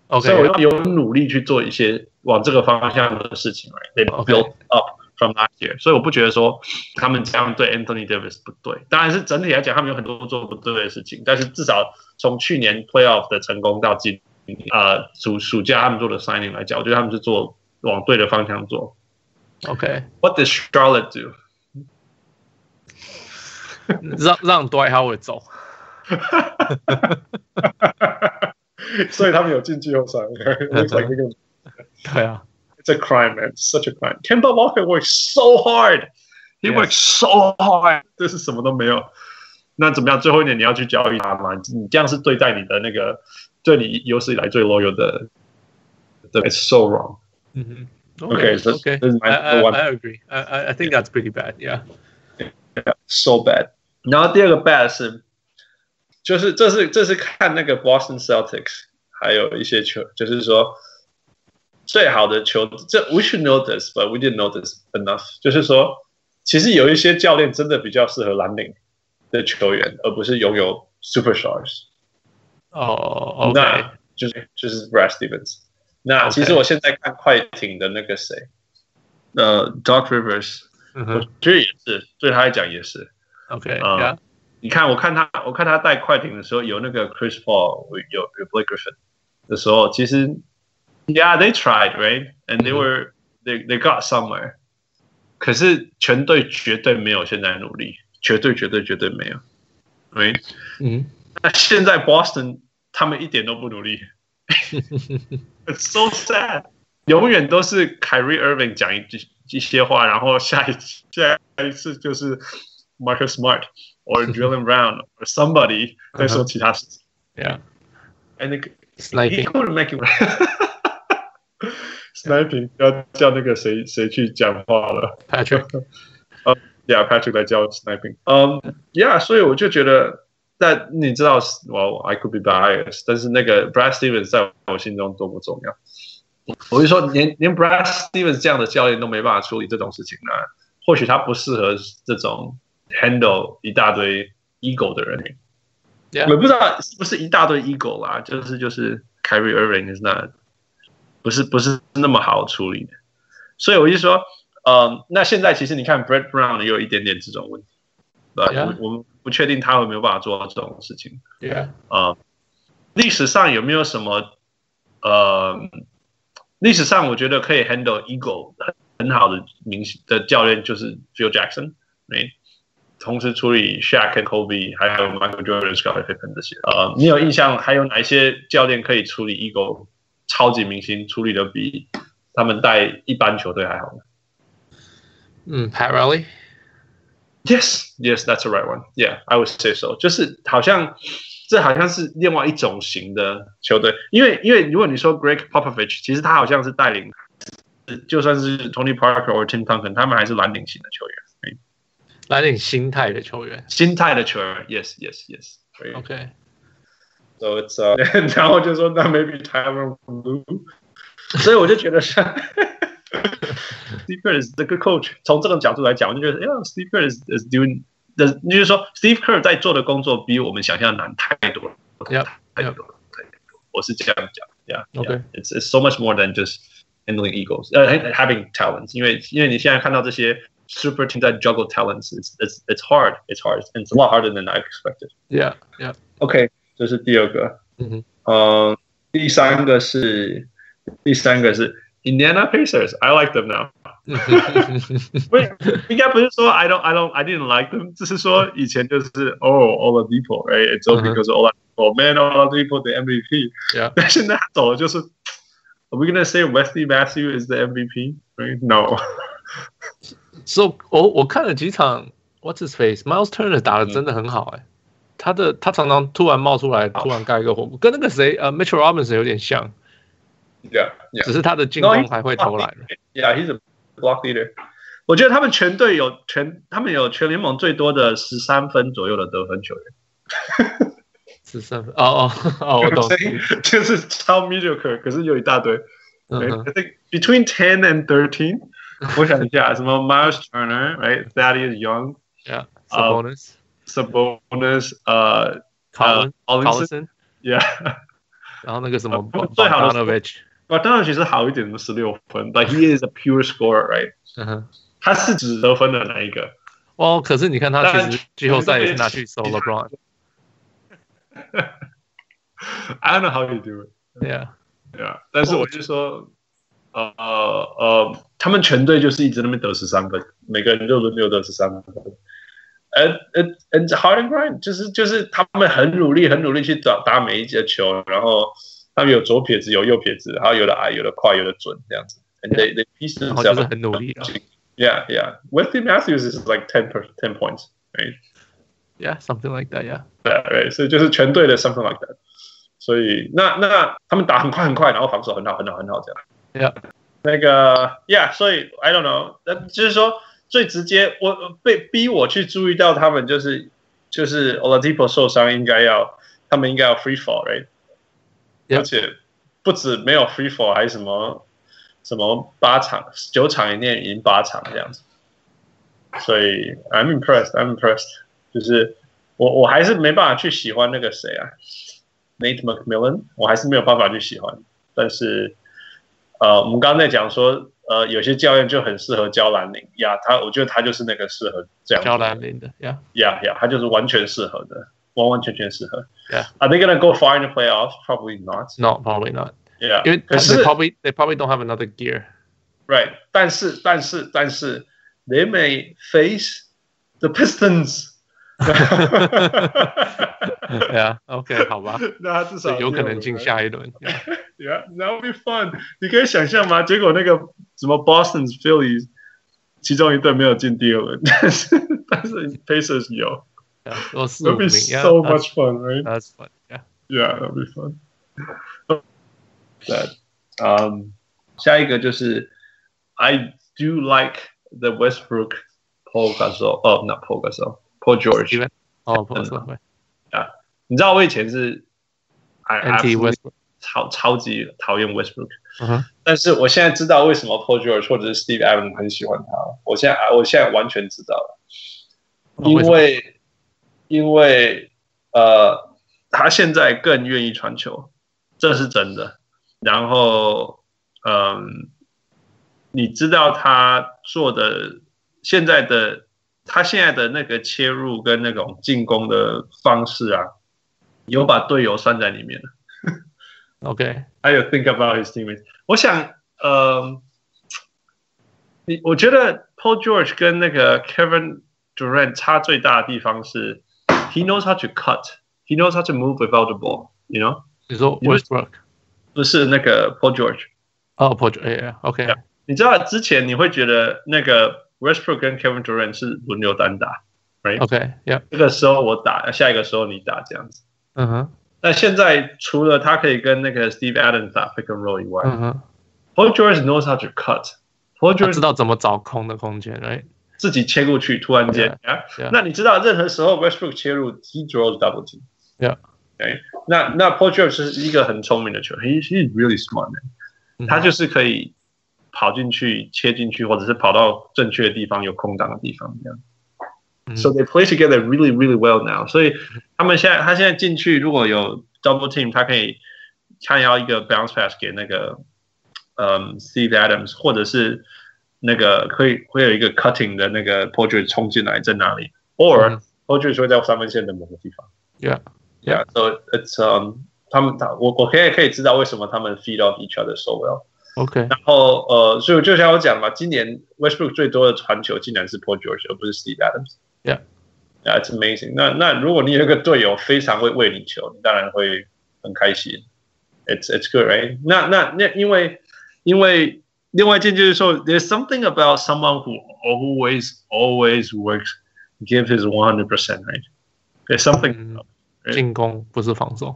OK，所以我要有努力去做一些往这个方向的事情 Okay. built up from last year，所以我不觉得说他们这样对 Anthony Davis 不对。当然是整体来讲，他们有很多做不对的事情，但是至少从去年 Playoff 的成功到今呃暑暑假他们做的 signing 来讲，我觉得他们是做往对的方向做。OK，What does Charlotte do？让让 Dwight Howard 走。(laughs) 所以他们有进季后赛。Looks (laughs) like they're gonna- 对啊， It's a crime, man. It's such a crime. Kemba Walker works so hard. He Yes. works so hard. 这是什么都没有。那怎么样？最后一年你要去交易他吗？你这样是对待你的那个，对你有史以来最 loyal 的。的 It's so wrong. 嗯哼 Okay, so OK， this is my I I number one. I agree. I I I think that's pretty bad. Yeah. So bad. 然后第二个 bad 是， 就是这是这是看那个 Boston Celtics，还有一些球，就是说最好的球，这 we should know this, but we didn't know this enough。就是说，其实有一些教练真的比较适合蓝领的球员，而不是拥有 superstars。哦那，OK，就是就是 Brad Stevens。那其实我现在看快艇的那个谁，呃，Doc Rivers，我嗯哼觉得也是，对他来讲也是。，OK，Yeah，啊你看，我看他，我看他带快艇的时候，有那个 Chris Paul，有有 Blake Griffin 的时候，其实，Yeah，they tried right，and they 嗯 were they they got somewhere。可是全队绝对没有现在努力，绝对绝对绝对没有，right？嗯那现在 Boston 他们一点都不努力，It's (laughs) so sad。永远都是 Kyrie Irving 讲一句一些话，然后下一下一次就是 Marcus Smart or Jalen Brown or somebody 在说其他事情。 ，Yeah， And he sniping， couldn't make it. (laughs) Sniping 要叫那个谁谁去讲话了。 Patrick， Yeah，Patrick (laughs) 来教 sniping。嗯，Yeah，所以我就觉得，但你知道，Well I could be biased，但是那个 Brad Stevens 在我心中多不重要？我就说连，连连 Brad Stevens 这样的教练都没办法处理这种事情呢，或许他不适合这种 handle 一大堆 ego 的人。我不知道是不是一大堆 ego 啦，就是就是 Kyrie Irving is not 不是不是那么好处理。的，所以我就说，嗯，那现在其实你看 Brett Brown 也有一点点这种问题，对吧？我我们不确定他有没有办法做到这种事情。Yeah，啊、历史上有没有什么呃，历史上我觉得可以 handle ego 很很好的明星的教练就是 Phil Jackson，没，同时处理 Shaq 跟 Kobe，还有 Michael Jordan、Scottie Pippen 这些。呃，你有印象还有哪一些教练可以处理 ego 超级明星处理的比他们带一般球队还好呢嗯，Pat Riley，？Yes, yes, that's the right one. Yeah, I would say so. 就是好像这好像是另外一种型的球队，因为因为如果你说 Greg Popovich，其实他好像是带领就算是 Tony Parker 或 Tim Duncan，他们还是蓝领型的球员，蓝领心态的球员，心态的球员，Yes Yes Yes。OK。So it's uh, 然后就说那 maybe Tyron Blue，所以我就觉得是 Steve Kerr is the good coach。从这个角度来讲，我就觉得，哎呀，Steve Kerr is is doing，的，就是说 Steve Kerr 在做的工作比我们想象难太多了，太多了，太多了。我是这样讲，Yeah，OK，It's it's so much more than just handling egos，呃、uh,，having talents。因为因为你现在看到这些 super team 在 juggle talents，it's it's it's hard，it's hard，and it's a lot harder than I expected。Yeah，Yeah，OK。这是第二个，嗯哼，呃，第三个是第三个是 Indiana Pacers，I like them now。(laughs) 不，应该不是说 I don't I don't I didn't like them，只是说以前就是 Oh Oladipo，right？It's all because Oladipo，man Oladipo the MVP。但现在走了就是 Are we gonna say Wesley Matthews is the MVP？Right？No。 (laughs) So 我我看了几场，What's his face？Miles Turner 打的真的很好哎。他的他常常突然冒出来，突然盖一个火锅，跟那个谁呃，Mitchell Robinson 有点像。Yeah, yeah. 只是他的进攻还会投篮。Yeah, he's a block leader. 我觉得他们全队有全，他们有全联盟最多的十三分左右的得分球员。十三分？哦哦哦，我懂。就是超 mediocre，可是有一大堆。I think between ten and thirteen，(laughs) 我想一下，什么 Miles Turner，right？Thaddeus Young，Yeah, Sabonis。Sabonis，呃，Collison，Yeah，然后那个什么，最好的 Bogdanovic，Bogdanovic 其实好一点的十六分，But he is a pure scorer，right？嗯哼，他是只得分的那一个。哦，可是你看他其实季后赛也是拿去守 LeBron。I (laughs) don't know how you do it。Yeah，Yeah，但是我就说， 呃呃，他们全队就是一直那边得十三分，每个人就轮流得十三分。呃呃呃，hard and grind 就是就是他们很努力很努力去打打每一节球，然后他们有左撇子有右撇子，然后有的矮有的快有的准这样子。And they they piece themselves 就是很努力啊。Yeah, yeah. Wesley Matthews is like ten per ten points, right? Yeah, something like that. Yeah. Yeah, right. 所以就是全队的 something like that. 所以那那他们打很快很快，然后防守很好很好很好这样。Yeah. 那个 Yeah，所以 I don't know，那就是说。最直接，我被逼我去注意到他们，就是就是 Oladipo 受伤，应该要他们应该要 free fall，right？Yep. 而且不止没有 free fall，还什么什么八场九场一念赢八场这样子。所以 I'm impressed，I'm impressed。就是我我还是没办法去喜欢那个谁啊，Nate McMillan，我还是没有办法去喜欢。但是呃，我们刚刚在讲说。呃，有些教练就很适合教蓝领呀，他我觉得他就是那个适合这样教蓝领的呀呀呀，他就是完全适合的，完完全全适合。Yeah. Are they gonna go far in the playoffs? Probably not. No, probably not. Yeah. 因为可是 they probably they probably don't have another gear. Right. 但是但是但是 they may face the Pistons. (laughs) Yeah. OK. 好吧。那至少有可能进下一轮。Yeah. That would be fun. 你可以想象吗？结果那个。什么 Boston、Philly，其中一队没有进第二轮，但是但是 Pacers 有。Yeah, those It'll be so yeah, much fun, right? That's fun. Yeah. Yeah, that'll be fun. That, um, 下一个就是 I do like the Westbrook Paul Gasol. Oh, not Paul Gasol. Paul George. Oh, Paul George. Yeah. 你知道我以前是 Anti Westbrook，超超级讨厌 Westbrook。但是我现在知道为什么 Paul George 或者是 Steve Adams 很喜欢他了。我现在我现在完全知道了，因为因为呃，他现在更愿意传球，这是真的。然后嗯，你知道他做的现在的他现在的那个切入跟那种进攻的方式啊，有把队友算在里面了。OK，还有 think about his teammates。我想，呃，你我觉得 Paul George 跟那个 Kevin Durant 差最大的地方是，he knows how to cut，he knows how to move without the ball，you know？你说 Westbrook？不是那个 Paul George。哦，Paul George，OK。你知道之前你会觉得那个 Westbrook 跟 Kevin Durant 是轮流单打，right？OK，yeah。这个时候我打，下一个时候你打，这样子。嗯哼。那现在除了他可以跟那个 Steve Adams 打 pick and roll 以外，Paul George knows how to cut。Paul George 知道怎么找空的空间，right？自己切过去，突然间啊，那你知道任何时候 Westbrook 切入，he draws double team。Yeah。哎，那那 Paul George 是一个很聪明的球，he he's really smart man。他就是可以跑进去、切进去，或者是跑到正确的地方、有空档的地方这样。So they play together really, really well now。所以他们现在，他现在进去如果有 double team，他可以看要一个 bounce pass 给那个嗯 Steve Adams，或者是那个可以会有一个 cutting 的那个 George 冲进来在哪里，or George 会在三分线的某个地方。Yeah, yeah. So it's um 他们他我我可以可以知道为什么他们 feed off each other so well。OK。然后呃，所以就像我讲嘛，今年 Westbrook 最多的传球竟然是 Paul George，而不是 Steve Adams。Yeah, yeah, it's amazing. 那那如果你有一个队友非常会喂你球，你当然会很开心。It's it's good, right? 那那那因为因为另外一件就是说，there's something about someone who always always works, give his one hundred percent, right? There's something. 进攻不是防守。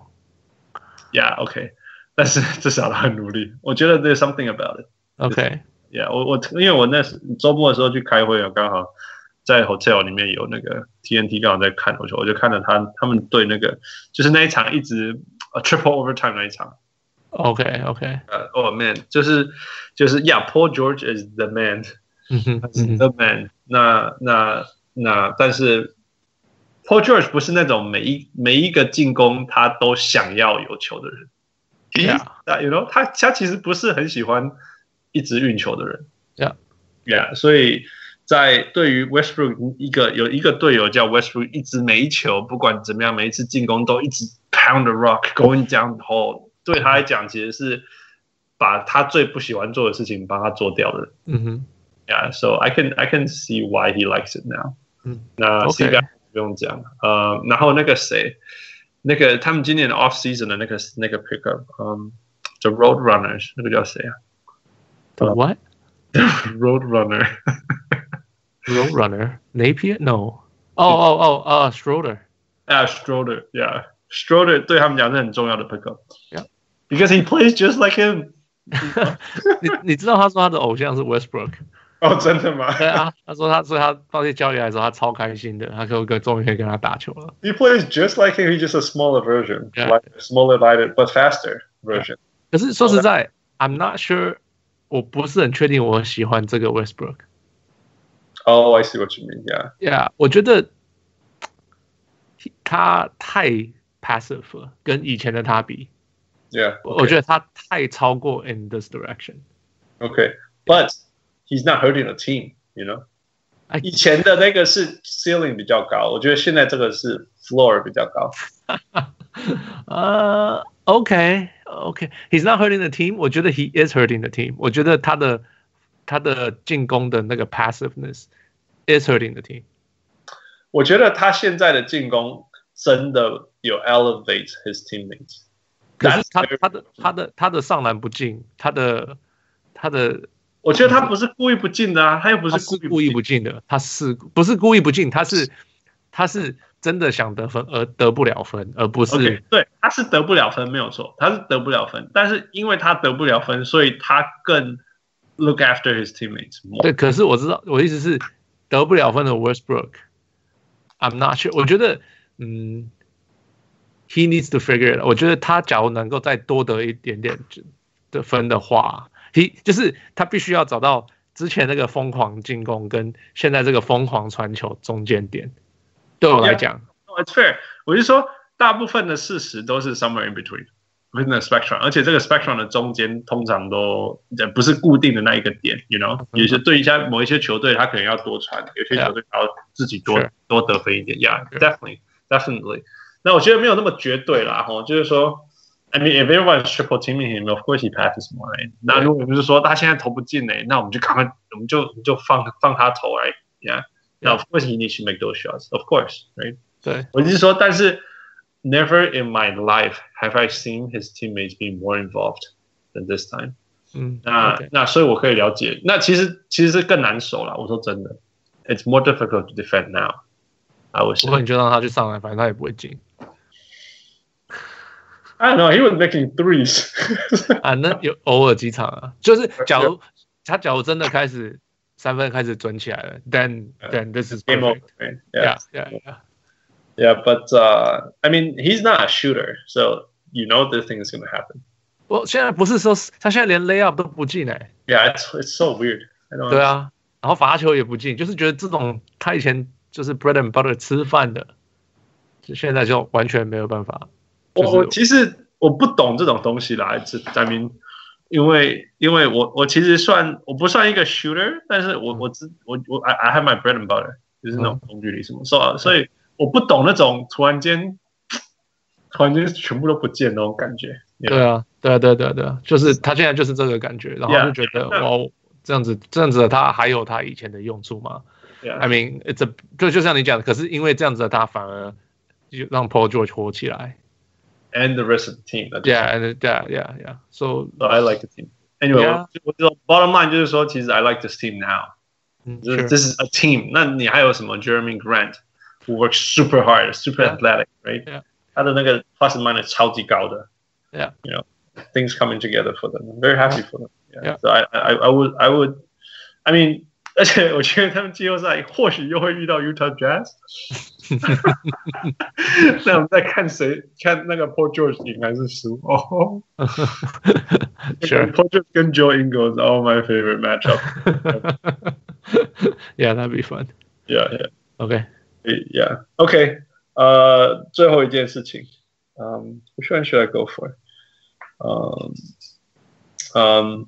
Yeah, OK. 但是至少他很努力。我觉得 there's something about it. OK. Yeah，我我因为我那时周末的时候去开会啊，刚好。在 hotel 里面有那个 TNT 刚好在看我就，我就看到他他们对那个就是那一场一直 triple overtime 那一场。OK OK，呃、uh,，Oh man，就是就是，Yeah，Paul George is the man，嗯哼，the man 那。那那那，但是 Paul George 不是那种每一每一个进攻他都想要有球的人。Yeah，you know，他他其实不是很喜欢一直运球的人。Yeah，Yeah，所以。在对于 Westbrook 一个有一个队友叫 Westbrook，一直每一球不管怎么样，每一次进攻都一直 pound the rock going down the hole，对他来讲其实是把他最不喜欢做的事情帮他做掉的。嗯哼，Yeah，so I can I can see why he likes it now。嗯，那 C 哥不用讲，呃，然后那个谁， 那个他们今年 off season 的那个那个 pickup，嗯，The Road Runners，那个叫谁啊？The what？Road Runner。 Roadrunner Napier No oh oh oh uh Schroeder yeah Schroeder yeah Schroeder 对他们讲是很重要的 pickup yeah because he plays just like him (laughs) 你你知道他说他的偶像是 Westbrook (laughs) 哦真的吗？对啊，他说他所以他到这交易来的时候他超开心的，他可可终于可以跟他打球了。He plays just like him, he's just a smaller version, yeah. like a smaller, lighter, but faster version. 可是说实在，I'm not sure，我不是很确定我喜欢这个 Westbrook。Oh, I see what you mean. Yeah, yeah. 我觉得他太 passive 了，跟以前的他比。Yeah，我觉得他太超过 in this direction。Okay, but he's not hurting the team, you know. 以前的那个是 ceiling 比较高，我觉得现在这个是 floor 比较高。呃、(laughs) uh,，OK，OK，He's not hurting the team。我觉得 He is hurting the team。我觉得他的他的进攻的那个 passiveness。is hurting the team。我觉得他现在的进攻真的有 elevate his teammates。可是他他的他的他的上篮不进，他的他的， 我觉得他不是故意不进的啊，他又不是故意不进的，他是不是故意不进？他是他是真的想得分而得不了分，而不是、okay, 对，他是得不了分没有错，他是得不了分，但是因为他得不了分，所以他更 look after his teammates。对，可是我知道我的意思是。得不了分的 Westbrook，I'm not sure。我觉得，嗯，He needs to figure it。我觉得他假如能够再多得一点点的分的话，He 就是他必须要找到之前那个疯狂进攻跟现在这个疯狂传球中间点。对我来讲，It's fair。我就说，大部分的事实都是 somewhere in between。within the spectrum，而且这个 spectrum 的中间通常都不是固定的那一个点，you know，有些对一下某一些球队，他可能要多传，有些球队他要自己多多得分一点，yeah，definitely，definitely。那我觉得没有那么绝对啦，吼，就是说 ，I mean if everyone is triple teaming him，of course he passes more。那如果不是说他现在投不进呢，那我们就赶快，我们就就放放他投，right？Yeah，那 of course he needs to make those shots，of course，right？对，我就是说，但是。Never in my life have I seen his teammates be more involved than this time。嗯，那 okay. 那所以我可以了解，那其实其实是更难守了。我说真的，It's more difficult to defend now。啊，我不过你就让他去上来，反正他也不会进。 I don't know. He was making threes. (laughs) 啊，那有偶尔几场啊，就是假如他假如真的开始三分开始准起来了，then then this is game over. Yeah, yeah, yeah. Yeah, but uh, I mean, he's not a shooter, so you know this thing is going to happen. 我现在不是说他现在连 layup 都不进哎。Yeah, it's it's so weird. 对啊，然后罚球也不进，就是觉得这种他以前就是 bread and butter 吃饭的，就现在就完全没有办法。 我我其实我不懂这种东西啦，这 I mean，因为因为我我其实算我不算一个 shooter，但是我我知我我 I I have my bread and butter，就是那种中距离什么，所以所以我不懂那种突然间 (tsk) 突然间全部都不见那种感觉。对啊，对啊，对对对，就是他现在就是这个感觉，然后就觉得哇，这样子这样子的他还有他以前的用处吗？I mean a 就就像你讲的，可是因为这样子的他反而就让 Paul George 火起来。and the rest of the team. Yeah, and yeah, yeah, yeah. So, so I like the team. Anyway, yeah. bottom line 就是说，其实 I like this team now. Sure. This is a team. 那你还有什么 Jeremy Grant who works super hard, super yeah. athletic, right? Yeah. 他的那个 plus and minus 超级高的。Yeah. You know, things coming together for them. I'm very happy for them. Yeah. yeah. So I, I, I would, I would, I mean, 而且我觉得他们季后赛或许又会遇到 Utah Jazz。那我们再看谁看那个 (laughs) Paul George 赢还是输哦。Sure. (laughs) Paul George 跟 Joe Ingles are my favorite matchup. (laughs) yeah, that'd be fun. Yeah, yeah. Okay. Yeah. Okay. 呃，最后一件事情，嗯，Which one should I go for？嗯嗯，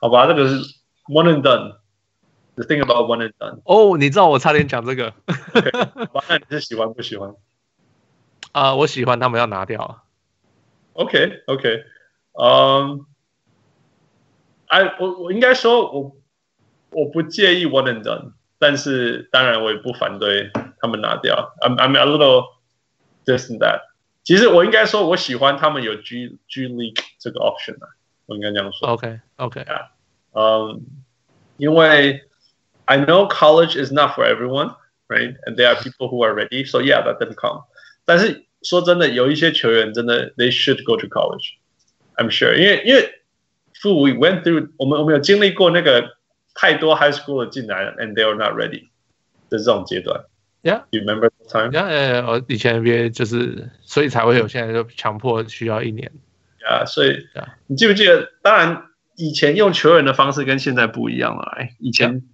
好吧，这个是 one and done。 The thing about one and done。哦，你知道我差点讲这个。那你是喜欢不喜欢？啊，我喜欢他们要拿掉。OK，OK，(laughs) 嗯，哎，我我应该说，我我不介意 one and done，但是当然我也不反对他们拿掉。I'm I'm a little this and that。其实我应该说，我喜欢他们有 G G League 这个 option 啊，我应该这样说。OK，OK，嗯，因为。 I know college is not for everyone, right? And there are people who are ready. So yeah, let them come. 但是说真的，有一些球员真的 they should go to college. I'm sure. 因为因为 we went through 我们我们有经历过那个太多 high school 的进来，and they are not ready 的这种阶段。Yeah, you remember the time? Yeah, yeah, yeah. 我以前 NBA 就是，所以才会有现在就强迫需要一年。Yeah，所以你记不记得？当然，以前用球员的方式跟现在不一样了。哎，以前。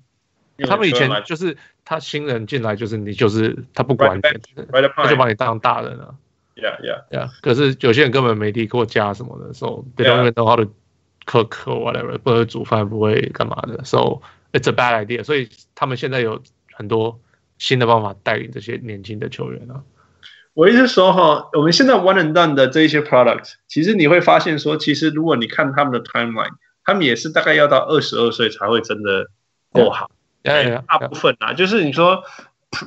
他们以前就是他新人进来就是你就是他不管你，他就把你当大人了。Yeah, yeah, yeah. 可是有些人根本没离过家什么的，so they don't even know how to cook or whatever，不会煮饭，不会干嘛的，so it's a bad idea。所以他们现在有很多新的方法带领这些年轻的球员啊。我意思说哈，我们现在 one and done 的这一些 product，其实你会发现说，其实如果你看他们的 timeline，他们也是大概要到二十二岁才会真的够好。Yeah. 大部分啊，就是你说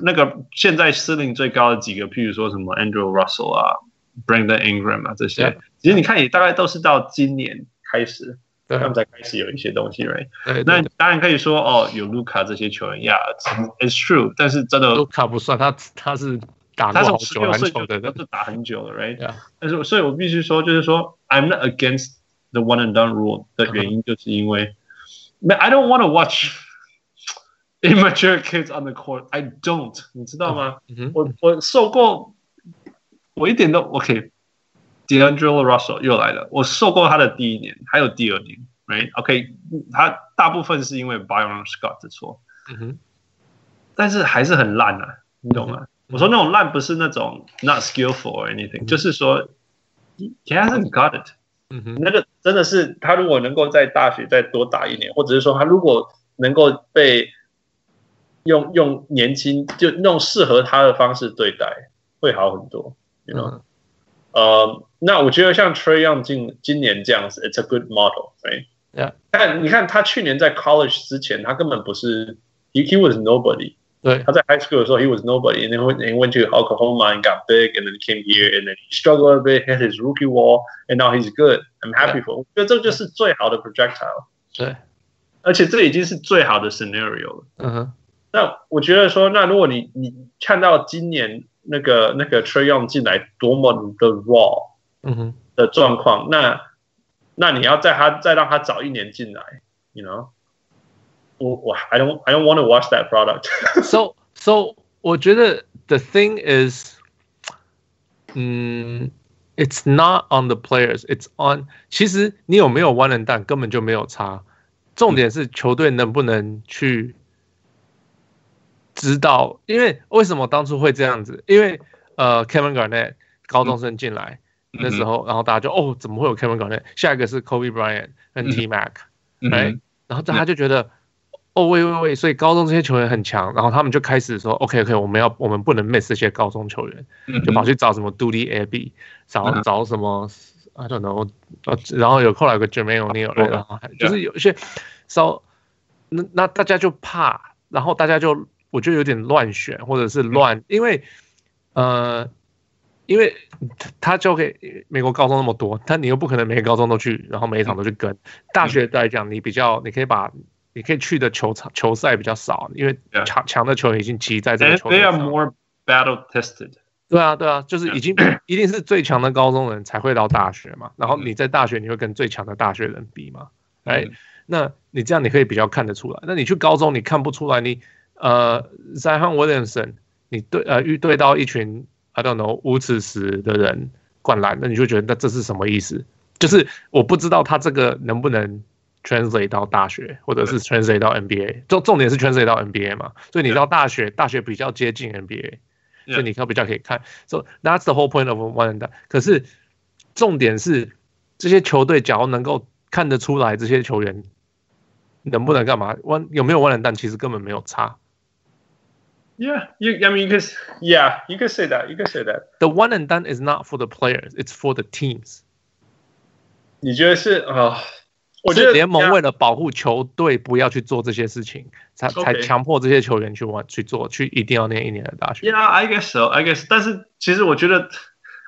那个现在司令最高的几个，譬如说什么 Andrew Russell 啊，Brandon Ingram 啊这些，其实你看也大概都是到今年开始，他们才开始有一些东西，right？那当然可以说哦，有卢卡这些球员，Yeah，it's true，但是真的卢卡不算，他他是打过好久很久的，他是打很久了，right？但是所以我必须说，就是说 I'm not against the one and done rule 的原因，就是因为，I don't want to watch。Immature kids on the court, I don't，你知道吗？嗯、我我受过，我一点都 OK。D'Angelo Russell 又来了，我受过他的第一年，还有第二年，right？OK，、okay, 他大部分是因为 Byron Scott 的错，嗯哼，但是还是很烂啊，你懂吗？嗯、我说那种烂不是那种 not skillful or anything，、嗯、就是说 he hasn't got it，嗯哼，那个真的是他如果能够在大学再多打一年，或者是说他如果能够被 用用年轻就用适合他的方式对待会好很多，you know？呃，那我觉得像 Trae Young 今今年这样子，it's a good model，right？Yeah。但你看他去年在 college 之前，他根本不是，he he was nobody。对，他在 high school 的时候，he was nobody，and then he went to Oklahoma and got big，and then came here，and then he struggled a bit，hit his rookie wall，and now he's good。I'm happy for。我觉得这就是最好的 projectile。对，而且这已经是最好的 scenario 了。嗯哼。那我觉得说，那如果你你看到今年那个那个 Trae Young 进来多么的 raw， 嗯哼的状况，那那你要在他再让他早一年进来，you know，我我 I don't I don't want to watch that product。 (laughs) So so 我觉得 the thing is，嗯，it's not on the players，it's on。其实你有没有 one and done 根本就没有差，重点是球队能不能去 知道，因为为什么当初会这样子？因为呃，Kevin Garnett 高中生进来、嗯、那时候，然后大家就哦，怎么会有 Kevin Garnett？下一个是 Kobe Bryant 跟 T Mac，哎、嗯，然后大家就觉得。嗯哦，喂喂喂！所以高中这些球员很强，然后他们就开始说：“OK OK，我们要我们不能 miss 这些高中球员，就跑去找什么 Dudi Abbey，找找什么 I don't know，然后有后来有个 Jermaine O'Neal，然后就是有一些，so 那那大家就怕，然后大家就我觉得有点乱选或者是乱，因为呃，因为他交给美国高中那么多，但你又不可能每个高中都去，然后每一场都去跟。大学来讲，你比较你可以把。你可以去的球场球赛比较少，因为强强的球员已经集在这个球场上。They are more battle tested。对啊，对啊，就是已经一定是最强的高中人才会到大学嘛。然后你在大学你会跟最强的大学人比嘛？哎，那你这样你可以比较看得出来。那你去高中你看不出来，你呃，Zion Williamson，你对呃遇对到一群 I don't know 无耻死的人灌篮，那你就觉得那这是什么意思？就是我不知道他这个能不能。translate 到大学，或者是 translate 到 NBA，重重点是 translate 到 NBA 嘛，所以你到大学，大学比较接近 NBA，所以你看比较可以看。So that's the whole point of one and done。可是重点是这些球队，假如能够看得出来这些球员能不能干嘛，one 有没有 one and done，其实根本没有差。Yeah, you, I mean, because yeah, you can say that, you can say that. The one and done is not for the players, it's for the teams. 你觉得是啊？我觉得联盟为了保护球队不要去做这些事情，才才强迫这些球员去玩去做，去一定要念一年的大学。Yeah, I guess so. I guess. 但是其实我觉得，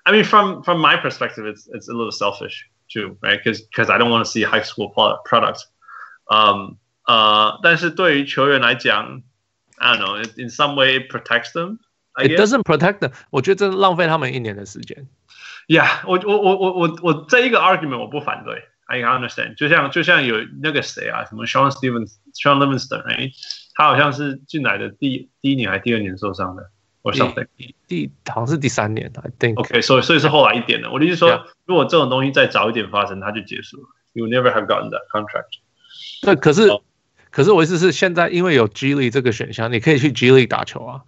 I mean, from from my perspective, it's it's a little selfish too, right? Because because I don't want to see high school product. Um, 呃，但是对于球员来讲 ，I don't know, in some way it protects them. It doesn't protect them. 我觉得这浪费他们一年的时间。Yeah，我我我我我我这一个 argument 我不反对。I understand，就像就像有那个谁啊，什么 Sean Stevens、Sean Livingston，哎，他好像是进来的第第一年还是第二年受伤的，我 something 第第好像是第三年，I think。OK，所以所以是后来一点的。我的意思说，如果这种东西再早一点发生，它就结束了。You never have gotten that contract。对，可是 可是我意思是，现在因为有 G League 这个选项，你可以去 G League 打球啊。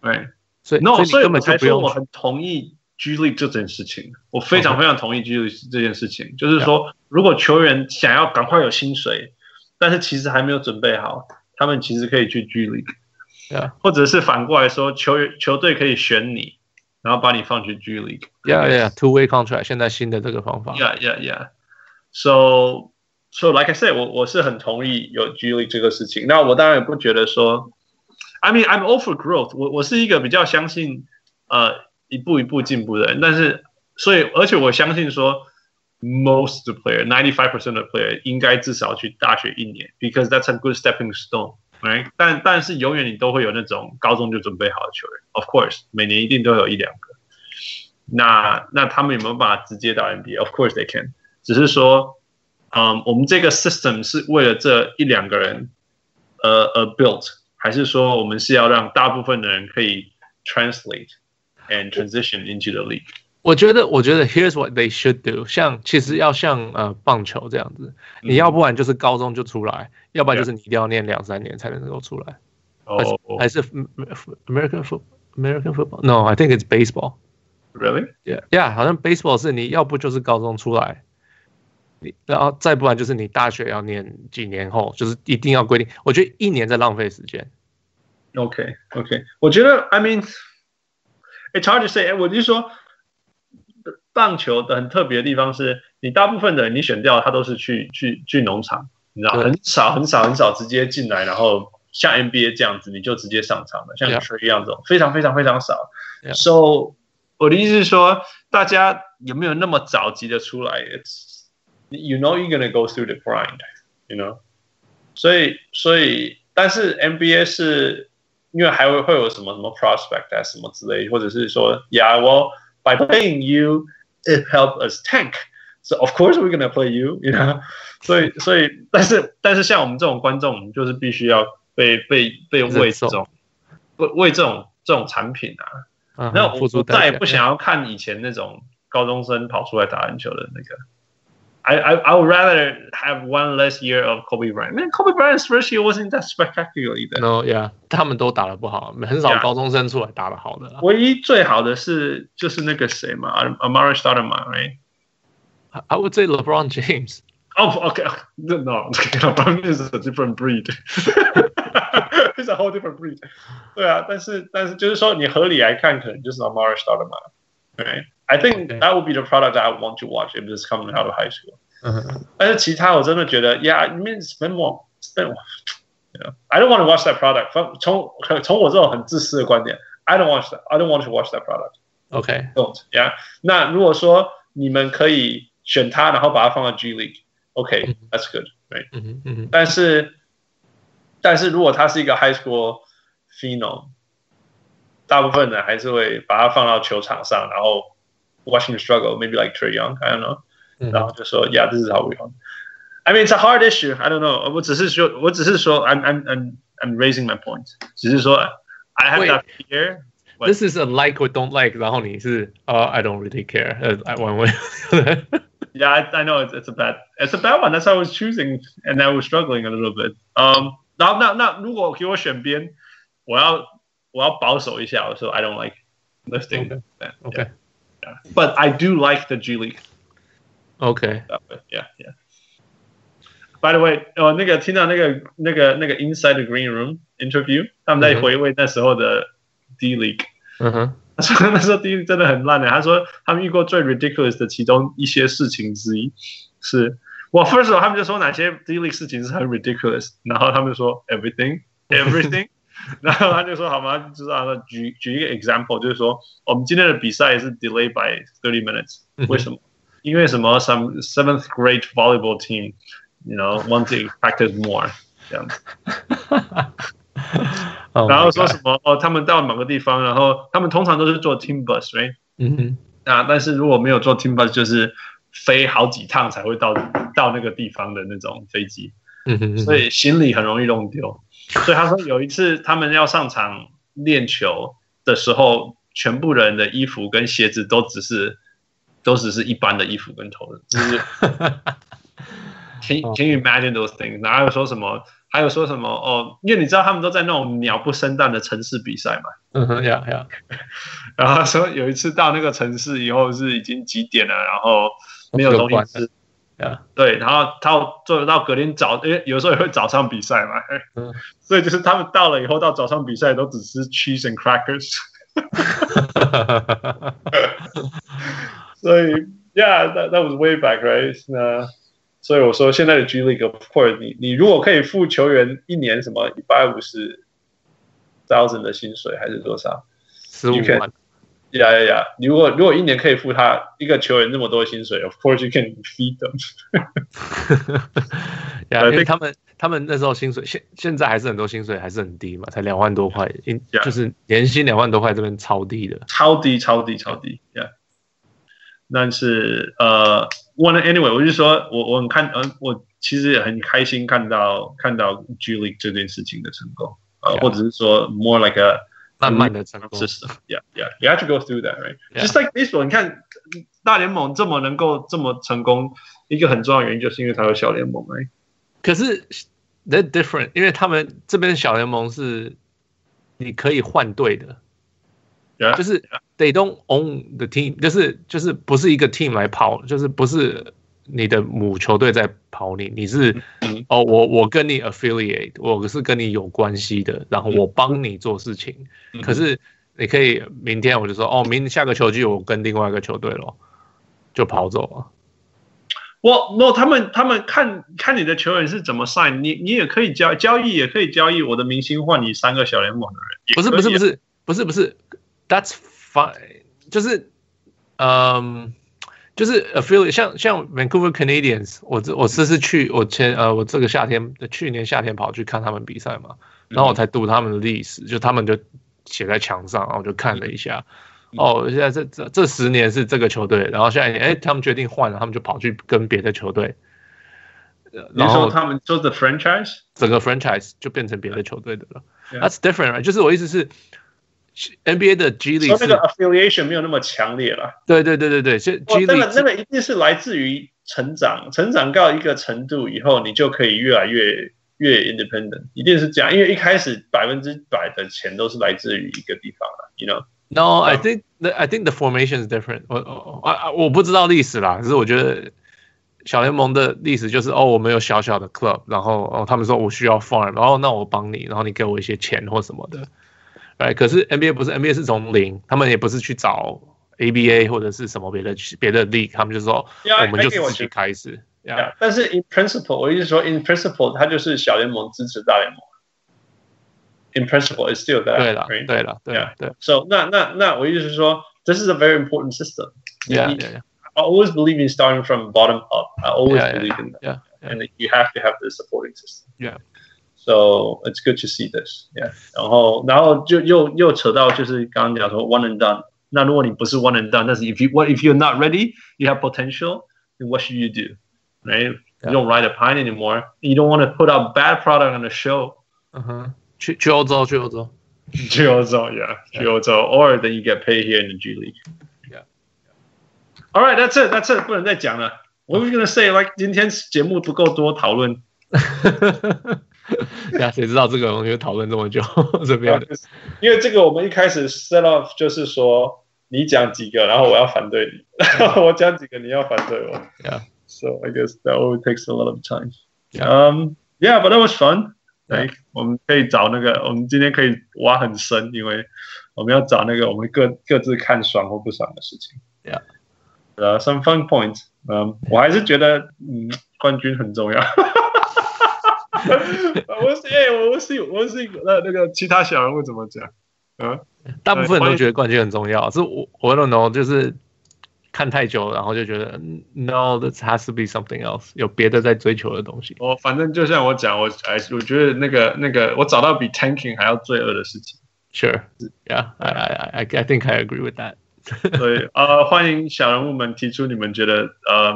对，所以 no，所以根本就不用。我很同意。G League 这件事情，我非常非常同意 G League 这件事情。就是说，如果球员想要赶快有薪水，但是其实还没有准备好，他们其实可以去 G League，Yeah. 或者是反过来说，球员球队可以选你，然后把你放去 G League。Yeah, yeah, two way contract，现在新的这个方法。Yeah, yeah, yeah. So, so like I said，我我是很同意有 G League 这个事情。那我当然也不觉得说，I mean, I'm all for growth 我。我我是一个比较相信，呃。一步一步进步的人，但是所以而且我相信说，most player ninety five percent of player 应该至少去大学一年，because that's a good stepping stone，right？但但是永远你都会有那种高中就准备好的球员，of course，每年一定都有一两个。那那他们有没有办法直接到 NBA？Of course they can，只是说， 嗯，我们这个 system 是为了这一两个人呃呃 built，还是说我们是要让大部分的人可以 translate？and transition into the league。我觉得，我觉得 here's what they should do。像其实要像呃棒球这样子，你要不然就是高中就出来，要不然就是你一定要念两三年才能够出来。哦，还是 American football American football No, I think it's baseball. Really? Yeah, yeah. 好像 baseball 是你要不就是高中出来，你 然后再不然就是你大学要念几年后，就是一定要规定。我觉得一年在浪费时间。OK, OK。我觉得 I mean。It's hard to say，我就是说，棒球的很特别的地方是，你大部分的人你选掉，他都是去去去农场，你知道，很少很少很少直接进来，然后像 NBA 这样子，你就直接上场了，像 Trey 一样这种，非常非常非常少。So，我的意思是说，大家有没有那么着急的出来？It's you know you're gonna go through the grind，you know。所以所以，但是 NBA 是。因为还会会有什么什么 prospect 啊什么之类，或者是说，Yeah，well by paying you it helped us tank. So of course we're gonna play you, you know. 所以所以，但是但是像我们这种观众，我们就是必须要被被被喂这种，喂喂这种这种产品啊。那我我再也不想要看以前那种高中生跑出来打篮球的那个。 I I I would rather have one less year of Kobe Bryant. Man, Kobe Bryant's first year wasn't that spectacular either. No, yeah，他们都打得不好，很少高中生出来打得好的。唯一最好的是就是那个谁嘛，Amar'e Stoudemire，right? I would say LeBron James. Oh, okay. No, (laughs) LeBron James is a different breed. (laughs) It's a whole different breed. 对啊，但是但是就是说，你合理来看，可能就是 Amar'e Stoudemire. Right? I think that would be the product that I want to watch if it's coming out of high school. 但是其他我真的觉得，Yeah, I mean spend more, spend more. You know, I don't want to watch that product. 从从我这种很自私的观点，I don't watch that. I don't want to watch that product. Okay. Don't. Yeah. 那如果说你们可以选它，然后把它放到 G League. OK, that's good, right? 嗯嗯。但是，但是如果他是一个 high school phenom， 大部分人还是会把它放到球场上，然后 watch him struggle, maybe like Trae Young, I don't know，然后就说，Yeah, this is how we won. I mean, it's a hard issue. I don't know. 我只是说，我只是说，I'm I'm I'm I'm raising my point. 只是说，I have that fear. This is a like or don't like. 然后你是，Oh, I don't really care. (laughs) I one way. Yeah, I, I know it's, it's a bad it's a bad one. That's how I was choosing, and I was struggling a little bit. Um, 然后那那如果给我选边，我要 我要保守一下，我说 I don't like lifting. Okay. Okay. Yeah. But I do like the G League. Okay. Yeah, yeah. By the way，哦，那个听到那个那个那个 Inside the Green Room interview，他们在回味那时候的 D League。嗯哼。他说那时候 D (laughs) League 真的很烂的。他说他们遇过最 ridiculous 的其中一些事情之一是，我 first of all 他们就说哪些 D League 事情是很 ridiculous，然后他们说 everything everything， (laughs) 然后他就说好吗？就是啊，举举一个 example，就是说我们今天的比赛是 delay by thirty minutes，为什么？因为什么？Some seventh grade volleyball team，you know want to practice more，这样子。然后说什么哦？他们到某个地方，然后他们通常都是坐 team bus，right？嗯哼。啊，但是如果没有坐 team bus，就是飞好几趟才会到到那个地方的那种飞机。所以行李很容易弄丢。所以他说有一次他们要上场练球的时候，全部人的衣服跟鞋子都只是都只是一般的衣服跟头，就是。(laughs) Can Can you imagine those things？然后还有说什么？还有说什么？哦，因为你知道他们都在那种鸟不生蛋的城市比赛嘛。嗯哼，呀呀。然后说有一次到那个城市以后是已经几点了，然后没有东西吃。呀。对，然后到做到隔天早，因为有时候也会早上比赛嘛。嗯。所以就是他们到了以后到早上比赛都只吃 cheese and crackers。所以，Yeah，that that was way back, right？那。所以我说，现在的 G League，或者你你如果可以付球员一年什么一百五十 thousand 的薪水，还是多少？十五万。呀呀呀！你如果如果一年可以付他一个球员那么多薪水，Of course you can feed them。呀，因为他们他们那时候薪水现现在还是很多薪水还是很低嘛，才两万多块，就是年薪两万多块，这边超低的，超低超低超低呀。但是呃。One anyway，我就说我我很看，嗯，我其实也很开心看到看到 G League 这件事情的成功，呃，yeah. 或者是说 more like a 慢慢的成功 system，yeah yeah，you have to go through that right，just、like baseball，你看大联盟这么能够这么成功，一个很重要的原因就是因为它有小联盟，right？可是 they're different，因为他们这边小联盟是你可以换队的。Yeah, 就是 they don't own the team，就是就是不是一个 team 来跑，就是不是你的母球队在跑你，你是、嗯、哦，我我跟你 affiliate，我是跟你有关系的，然后我帮你做事情。嗯、可是你可以明天我就说哦，明下个球季我跟另外一个球队咯，就跑走了。我那他们他们看看你的球员是怎么 sign，你你也可以交交易，也可以交易我的明星换你三个小联盟的人。不是不是不是不是不是。That's fine，就是，嗯，就是 affiliate，像像 Vancouver Canadians，我这我这次去，我前呃，我这个夏天的去年夏天跑去看他们比赛嘛，然后我才读他们的历史，就他们就写在墙上，然后我就看了一下，哦，现在这这这十年是这个球队，然后现在哎，他们决定换了，他们就跑去跟别的球队。然后他们做的 franchise，整个 franchise 就变成别的球队的了。That's different? 就是我意思是，NBA 的 G League 那个 affiliation 没有那么强烈了。对对对对对，所以 G League 那个一定是来自于成长，成长到一个程度以后，你就可以越来越越 independent，一定是这样。因为一开始百分之百的钱都是来自于一个地方了，you know。No，I think the I think the formation is different 我。我我我不知道历史啦，可是我觉得。小联盟的历史就是哦，我们有小小的 club，然后哦，他们说我需要 farm，然后那我帮你，然后你给我一些钱或什么的，哎，可是 NBA 不是 NBA 是从零，他们也不是去找 ABA 或者是什么别的别的 league，他们就说 yeah, 我们就是自己开始。Yeah, yeah. 但是 in principle，我意思说 in principle，它就是小联盟支持大联盟。In principle, it's still that. 对了，对了，对了，对。So 那那那我意思是说，this is a very important system. Yeah, yeah, yeah. I always believe in starting from bottom up. I always yeah, believe yeah, in that. Yeah, yeah. And you have to have the supporting system. Yeah. So it's good to see this. Yeah. 然后然后就又又扯到就是刚刚讲说 one and done。那如果你不是 one and done，但是 if you what if you're not ready, you have potential, then what should you do? Right? Yeah. You don't ride a pine anymore. You don't want to put out bad product on the show. 嗯哼，去去欧洲，去欧洲，去欧洲，Yeah，去欧洲，or then you get paid here in the G League. All right, that's it. That's it. 不能再讲了。我 was gonna say like 今天节目不够多讨论。 (laughs) (laughs) 呀，谁知道这个东西讨论这么久？这边的，(laughs) 因为这个我们一开始 set off 就是说你讲几个，然后我要反对你；(laughs) 我讲几个，你要反对我。Yeah. So I guess that always takes a lot of time. Um, yeah, but that was fun. Like 我们可以找那个，我们今天可以挖很深，因为我们要找那个我们各各自看爽或不爽的事情。Yeah. 呃、uh,，some fun points，嗯，我还是觉得，嗯，冠军很重要。(laughs) 我是，哎，我是，我是，那那个其他小人物怎么讲？嗯，大部分人都觉得冠军很重要，是我我 don't know，就是看太久，然后就觉得，no，this has to be something else，有别的在追求的东西。我反正就像我讲，我哎，我觉得那个那个，我找到比 tanking 还要罪恶的事情。Sure，yeah，I I I I think I agree with that。(laughs) 对，呃，欢迎小人物们提出你们觉得，呃，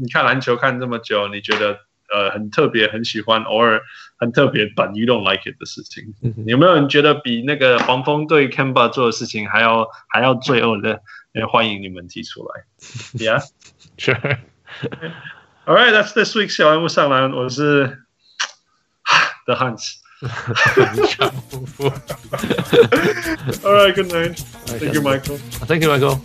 你看篮球看这么久，你觉得呃很特别、很喜欢，偶尔很特别，but you don't like it 的事情，有没有人觉得比那个黄蜂对 Kemba 做的事情还要还要罪恶的？也欢迎你们提出来。Yeah，sure。All (laughs) right, that's this week 小人物上篮，我是 (sighs) The Hans。 All right, (laughs) (laughs) good night. Thank you, Michael. Thank you, Michael.